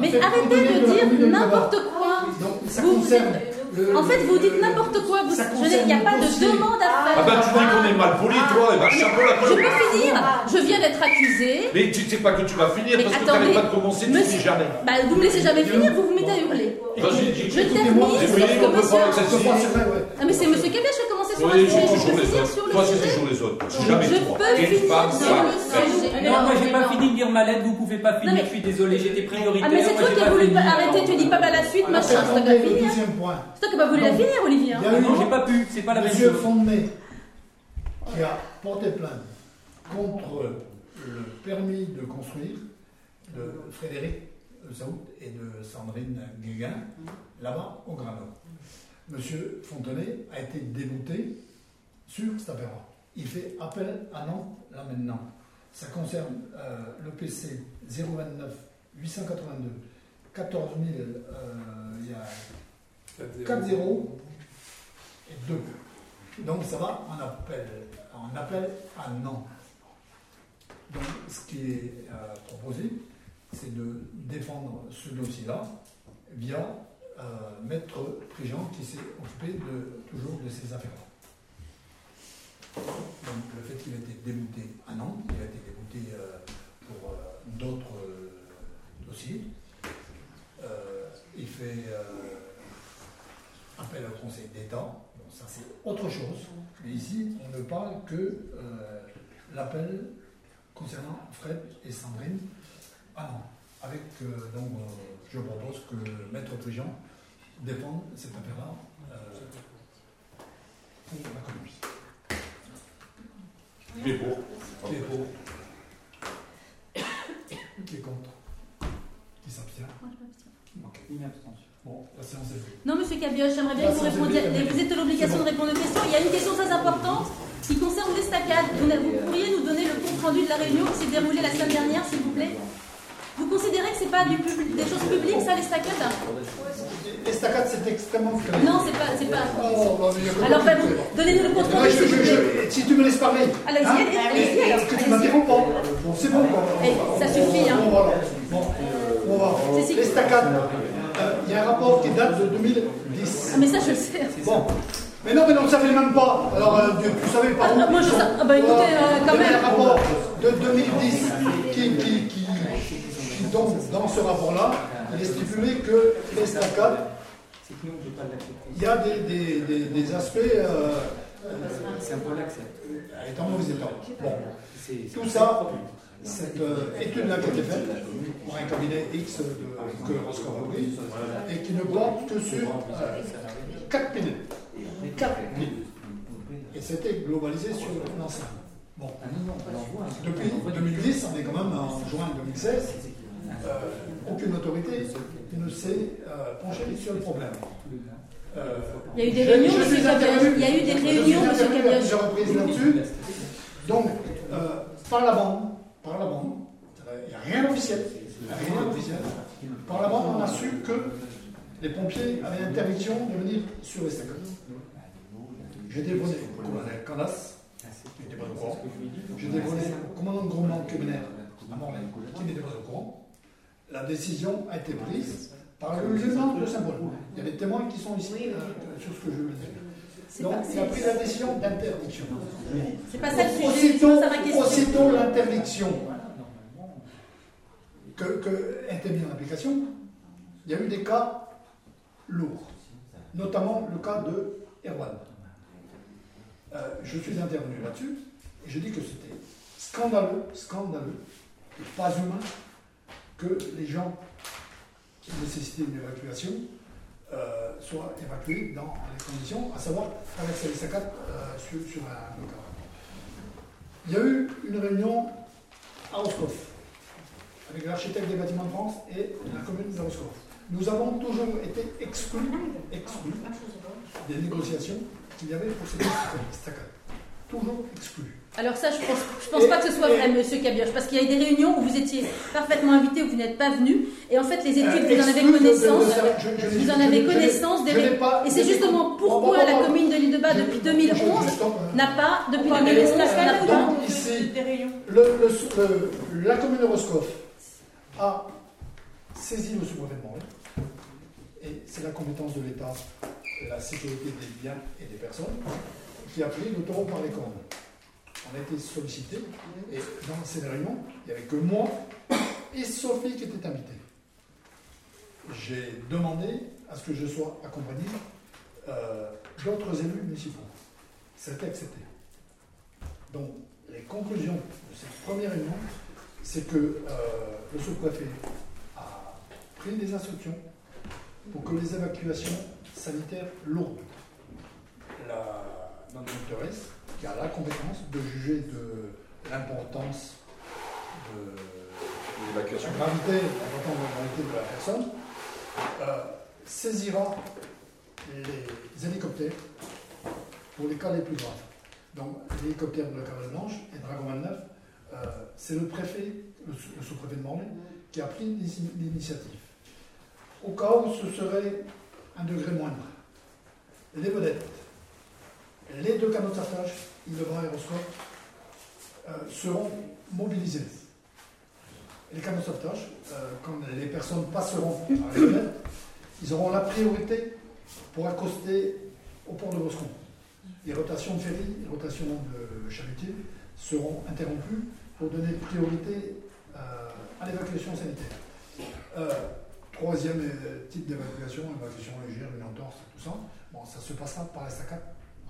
Mais arrêtez de dire n'importe quoi. Vous-. Le- En fait, vous dites n'importe quoi. Vous- je Il n'y a pas de demande à Ah faire. ben tu dis qu'on est mal poli, toi, et ben chapeau la Je peux finir. Je viens d'être accusée. Mais tu sais pas que tu vas finir Mais parce que attendez, t'arrêtes pas de commencer, tu monsieur- jamais. Bah, vous me laissez jamais finir. Vous vous mettez à hurler. Je termine monsieur. Je. Ah, mais c'est monsieur Cabioche qui a commencé sur Oui, toujours les autres. Toi, c'est toujours les autres. Jamais Je trois. peux Une finir femme, sujet. Non, moi j'ai pas fini de dire ma lettre, vous pouvez pas finir, mais- je suis désolé, j'étais prioritaire. Ah mais c'est toi qui as pas voulu arrêter, tu dis pas mal la suite, machin, c'est toi qui as fini. hein. C'est toi qui n'as pas voulu la finir, Olivier. non, j'ai pas pu, c'est pas la même Monsieur chose. Fontenay qui a porté plainte contre le permis de construire de Frédéric Saoud et de Sandrine Guéguin, là-bas au Grand Monsieur Fontenay a été débouté sur cette affaire-là. Il fait appel à Nantes là maintenant. Ça concerne euh, le PC 029 882 14 000, euh, il y a 4 0 et 2. Donc ça va en appel, en appel à Nantes. Donc ce qui est euh, proposé, c'est de défendre ce dossier-là via euh, Maître Prigent qui s'est occupé de, toujours de ces affaires-là. Donc le fait qu'il a été débouté à Nantes, il a été débouté euh, pour euh, d'autres dossiers. Il fait appel au Conseil d'État. Bon, ça c'est autre chose. Mais ici, on ne parle que l'appel concernant Fred et Sandrine à Nantes. Avec donc, je propose que Maître Prigent défende cette affaire-là euh, pour la commune. Qui est pour? Qui est pour? Qui est contre? Qui s'abstient? Une abstention. Bon, la séance est. Non, monsieur Cabioche, j'aimerais bien que vous répondiez. Vous êtes à l'obligation de répondre aux questions. Il y a une question très importante qui concerne l'estacade. Vous, vous pourriez nous donner le compte rendu de la réunion qui s'est déroulée la semaine dernière, s'il vous plaît? Vous considérez que c'est pas du public- des choses publiques, ça, l'estacade? L'estacade, c'est extrêmement frais. Non, c'est pas. c'est pas... Oh, bah, Alors, ben, donnez-nous le je- je- je- si tu me laisses parler. Allez-y, hein, allez-y, et alors, que tu m'interromps pas. Bon, c'est bon. quoi. Eh, ça suffit, hein. Bon, voilà. Bon, on va. C'est si- L'estacade, euh, il y a un rapport qui date de 2010. Ah, mais ça, je le sais. Bon. Mais non, mais non, ça fait même pas. Alors, euh, tu, tu savais pas. Ah, non, moi, je sais. Ah, bah, écoutez, euh, quand Il y a même. un rapport de 2010 qui, qui, qui, qui donc, dans ce rapport-là, il est stipulé que pas l'accepter. il y a des, des, des, des aspects. Euh, C'est un peu étant donné étant. Bon. Tout ça, cette euh, étude-là qui a été faite pour un cabinet X de, que Roscoe a et qui ne porte que sur euh, 4 piles. 4 piles. Et c'était globalisé sur l'ensemble. Bon. Depuis 2010, on est quand même en juin 2016, euh, aucune autorité ne s'est euh, penchée sur le problème. Euh, Il y a eu des réunions, je suis intervenu- Il y a eu des je suis réunions, intervenu à plusieurs reprises là-dessus. Donc, euh, par la bande, par la bande, il n'y a rien d'officiel. Rien d'officiel. Par la bande, on a su que les pompiers avaient interdiction de venir sur les staccates. J'ai téléphoné au colonel Candas, qui n'était pas au courant. J'ai téléphoné au commandant de groupement Kemener, à Morlaix, qui n'était pas au courant. La décision a été prise par le lieutenant de Saint-Paul. Il y a des témoins qui sont ici euh, sur ce que je veux dire. Donc, il a pris la décision d'interdiction. C'est pas ça le sujet. Aussitôt, C'est pas ça ma question. aussitôt l'interdiction que, que était mise en application, il y a eu des cas lourds, notamment le cas de Erwan. Euh, je suis intervenu là-dessus et je dis que c'était scandaleux, scandaleux et pas humain que les gens qui nécessitaient une évacuation euh, soient évacués dans les conditions, à savoir traverser les saccades euh, sur, sur un local. Il y a eu une réunion à Roscoff avec l'architecte des bâtiments de France et la commune de. Nous avons toujours été exclus, des négociations qu'il y avait pour ces staccates. Toujours exclus. Alors ça, je pense, je pense pas que ce soit vrai, monsieur Cabioche, parce qu'il y a eu des réunions où vous étiez parfaitement invité, où vous n'êtes pas venu, et en fait, les études, vous en avez Euh, Exclus de- de- de- connaissance, je- je- je- vous en avez connaissance des réunions. Et c'est justement pourquoi la commune de l'île de Bas, depuis je- 2011, je- je- n'a pas, depuis parle de 2011, l'escalade n'a pas. Ici, la commune de Roscoff a saisi le sous-préfet de et c'est la compétence de l'État, la sécurité des biens et des personnes, qui a pris le taureau par les cornes. On a été sollicité, et dans ces réunions, il n'y avait que moi et Sophie qui étaient invités. J'ai demandé à ce que je sois accompagné euh, d'autres élus municipaux. C'était accepté. Donc, les conclusions de cette première réunion, c'est que euh, le sous-préfet a pris des instructions pour que les évacuations sanitaires lourdes, la notre doctoresse, qui a la compétence de juger de l'importance de la gravité, de la gravité de la personne, euh, saisira les hélicoptères pour les cas les plus graves. Donc, l'hélicoptère de la Cavale Blanche et Dragon 29, euh, c'est le préfet, le, sous- le sous-préfet de Morlaix, qui a pris l'ini- l'initiative. Au cas où ce serait un degré moindre, les vedettes, les deux canaux de sauvetage, et Roscoff, euh, seront mobilisés. Les canaux de sauvetage, euh, quand les personnes passeront par les vedettes, ils auront la priorité pour accoster au port de Roscoff. Les rotations de ferry, les rotations de chalutiers seront interrompues pour donner priorité euh, à l'évacuation sanitaire. Euh, troisième type d'évacuation, évacuation légère, une entorse, tout ça. Ça se passera par l'estacade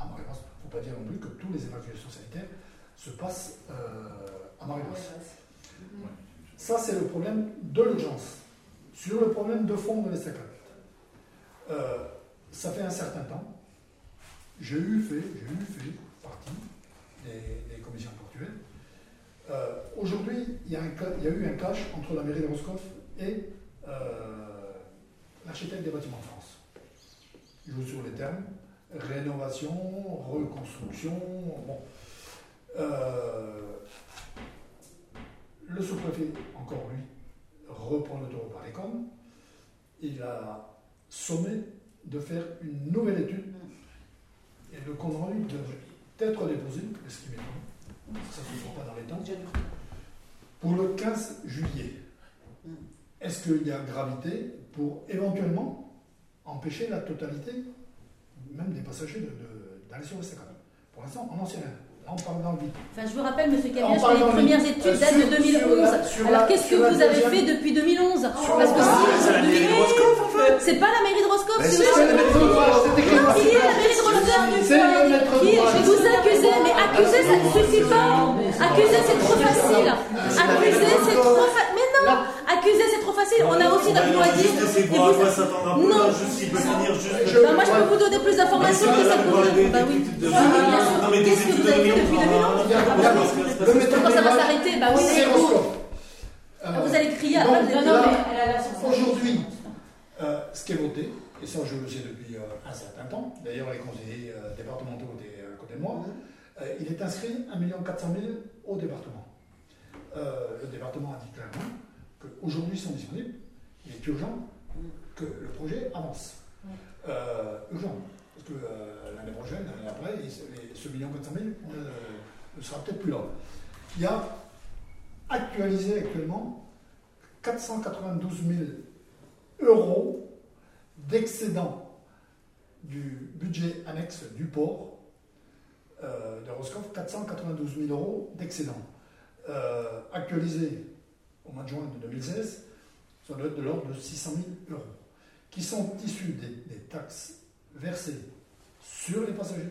à. Il ne faut pas dire non plus que toutes les évacuations sanitaires se passent euh, à marée basse. Ça, c'est le problème de l'urgence. Sur le problème de fond de l'estacade, euh, ça fait un certain temps. J'ai eu fait, j'ai eu fait partie des, des commissions portuaires. Euh, Aujourd'hui, il, y a un cla- il y a eu un clash entre la mairie de Roscoff et euh, l'architecte des bâtiments de France. Je joue sur les termes rénovation, reconstruction. Bon. Euh, le sous-préfet, encore lui, reprend le taureau par les cornes. Il a sommé de faire une nouvelle étude et le compte rendu devait être déposé, ce qui ça ne se pas dans les temps, pour le 15 juillet. Est-ce qu'il y a gravité pour éventuellement empêcher la totalité, de- d'aller sur l'estacade Pour l'instant, on n'en sait rien. Là, on parle dans le vide. Enfin, je vous rappelle, monsieur En Cabioche, que les premières de- études euh, datent de sur- 2011. sur la- sur Alors, qu'est-ce que vous avez fait depuis 2011 Sur Parce que la- si, c'est la mairie de Roscoff, en fait. C'est pas la mairie de Roscoff, Mais c'est aussi- la mairie de Roscoff, Qui le est la mairie de Roscoff C'est le maître Qui est d'ouvrage. Vous accusez, mais accuser, ça ne suffit pas. Accuser, c'est trop facile. Accuser, c'est trop facile. Mais non Accuser, c'est trop facile. On a aussi à dire. Et voir à vous- quoi s'attendre un peu. Non. là, Juste finir juste. Bah, moi, je peux vous donner plus d'informations que cette position. Bah oui. Non, mais Qu'est-ce que vous avez fait de depuis réunion, 2011 Il y a- il y a- le maître Quand ça va s'arrêter Bah oui, c'est. Euh, Ah, vous allez crier après. Non, non, là, mais elle a la sensation. Aujourd'hui, euh, ce qui est voté, et ça je le sais depuis euh, un certain temps, d'ailleurs les conseillers euh, départementaux étaient à côté de moi, euh, il est inscrit 1 400 000 au département. Euh, le département a dit clairement qu'aujourd'hui sont disponibles, il est urgent que le projet avance. Euh, urgent, parce que euh, l'année prochaine, l'année après, les- ce 1 400 000 euh, ne sera peut-être plus là. Il y a actualisé actuellement 492 000 euros d'excédent du budget annexe du port de Roscoff, 492 000 euros d'excédent. Euh, actualisé au mois de juin de 2016, ça doit être de l'ordre de 600 000 euros, qui sont issus des, taxes versées sur les passagers,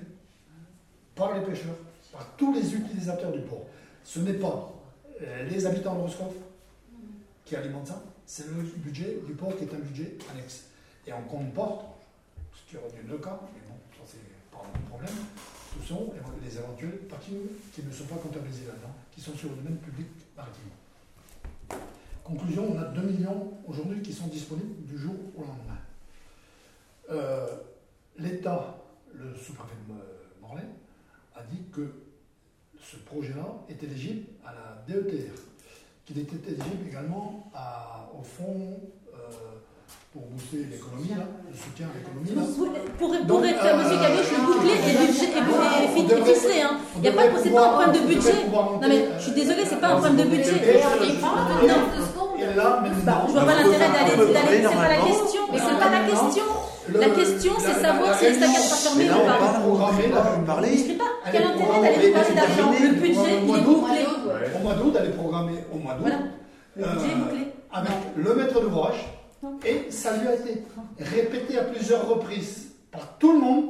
par les pêcheurs, par tous les utilisateurs du port. Ce n'est pas euh, les habitants de Roscoff qui alimentent ça, c'est le budget du port qui est un budget annexe. Et on comporte, ce qui aurait dû le cas, mais bon, ça c'est pas mon problème, ce sont les éventuels parkings qui ne sont pas comptabilisés là-dedans, qui sont sur le domaine public maritime. Conclusion, on a 2 millions aujourd'hui qui sont disponibles du jour au lendemain. Euh, L'État, le sous-préfet de Morlaix, a dit que ce projet-là est éligible à la DETR, qu'il était éligible également au fonds euh, pour booster l'économie, là, le soutien à l'économie. là. Pour, pour, pour Donc, être clair, monsieur euh, Caboche, le bouclé est, budget, on devrait- ficelé. Hein. on Y a pas, c'est pas un problème de on budget. Non mais euh, je suis désolée, c'est pas un euh, problème de et- budget. et- Non. Et là, maintenant, je vois pas l'intérêt d'aller, d'aller- c'est pas la question. Mais c'est pas la question. La question, c'est savoir si les staccages sera fermé Mais là, ou on pas. parle, on Je parler. n'explique pas. Quel intérêt d'aller parler d'argent. Le budget, il est bouclé. Au mois d'août, elle est programmée au mois d'août. Voilà. Le budget est Euh, bouclé. avec le maître d'ouvrage. Et ça lui a été répété à plusieurs reprises par tout le monde,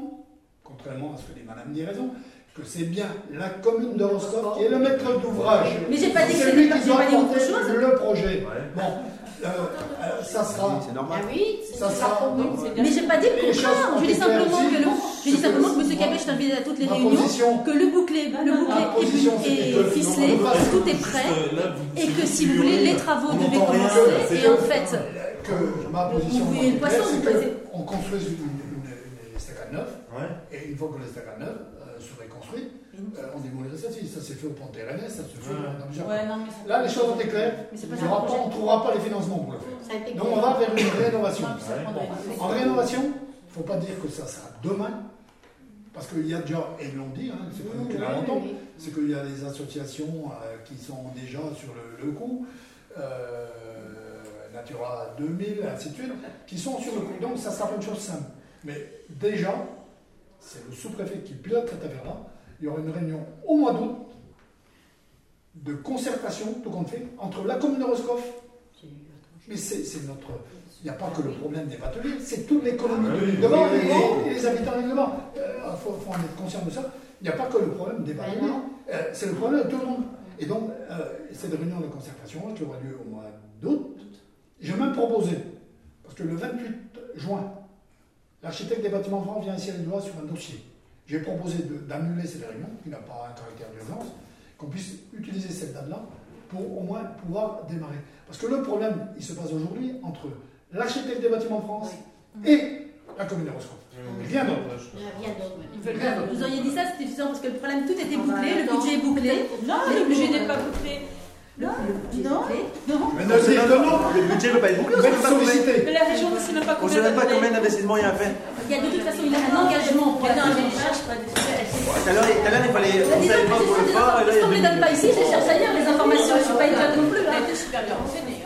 contrairement à ce que dit Madame dit raison, que c'est bien la commune de Rostov qui est le maître d'ouvrage. Mais j'ai pas dit que C'est lui qui doit porter le projet. Ouais. Bon, euh, euh, ça sera. C'est Ah normal. oui, Ça sera-. Mais j'ai pas dit le contraire. ont Je dis simplement que le, je dis simplement que- M. Cabet t'invite à toutes les réunions, position- que le bouclé, le bouclé est, ficelé, tout est prêt, euh, et que si vous voulez, les travaux devaient commencer, et en fait, que ma position, c'est qu'on construise une, une, une estacade neuve, Ouais. et une fois que l'estacade neuve euh, serait construite, euh, on démolirait celle-ci. Ça s'est fait au pont Térénais, ça se fait Ouais. dans plusieurs Ouais, non, mais Là, les choses ont été claires. on ne trouvera pas les financements pour le faire. Donc on va vers une rénovation. En rénovation, il ne faut pas dire que ça sera demain, parce qu'il y a déjà, et ils l'ont dit, hein, c'est pas nous qui l'inventons, c'est qu'il y a des associations euh, qui sont déjà sur le, le coup, euh, Natura 2000, ainsi de suite, qui sont sur le coup. Donc ça sera pas une chose simple. Mais déjà, c'est le sous-préfet qui pilote cette affaire-là. Il y aura une réunion au mois d'août de concertation, tout compte fait, entre la commune de Roscoff, mais c'est notre... Il n'y a pas que le problème des bateliers, c'est toute l'économie Ah de l'île de Mans et, et les habitants de l'île de Mans. Il faut, faut en être conscient de ça. Il n'y a pas que le problème des bateliers, euh, c'est le problème de tout le monde. Et donc, euh, cette réunion de concertation qui aura lieu au mois d'août, j'ai même proposé, parce que le 28 juin, l'architecte des bâtiments de France vient ici à Lillois sur un dossier. J'ai proposé d'annuler cette réunion, qui n'a pas un caractère d'urgence, qu'on puisse utiliser cette date-là pour au moins pouvoir démarrer. Parce que le problème, il se passe aujourd'hui entre l'architecte des bâtiments France et la commune de Roscoff. A rien d'autre. Vous auriez dit ça, c'était suffisant parce que le problème, tout était Ah bouclé, le budget est bouclé. Non, le budget n'est pas bouclé. Le budget est Non. Non. Mais ne dites que non Le budget ne peut pas être bouclé, on Vous ne sait êtes même pas combien- sollicité Mais la région ne sait même pas on combien sait même pas combien d'investissements il y a à faire. Il y a de toute façon il y a un engagement pour Attends, atteindre pas des Tout à l'heure, tout à l'heure, il fallait. On savait pas pour le informations, on ne les donne pas ici, je cherche ailleurs les informations, je ne suis pas idiote non plus.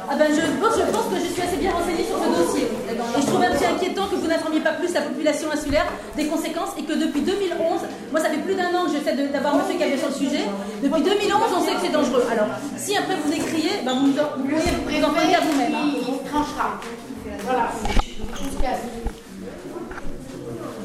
Ah ben je pense que je suis assez bien renseignée sur ce dossier. Petit inquiétant que vous n'informiez pas plus la population insulaire des conséquences et que depuis 2011, moi ça fait plus d'un an que j'essaie d'avoir monsieur Cabet sur le sujet, depuis 2011 on sait que c'est dangereux. Alors si après vous écriez, ben vous, vous pourriez vous en prendre à vous-même. hein. Il tranchera. Voilà.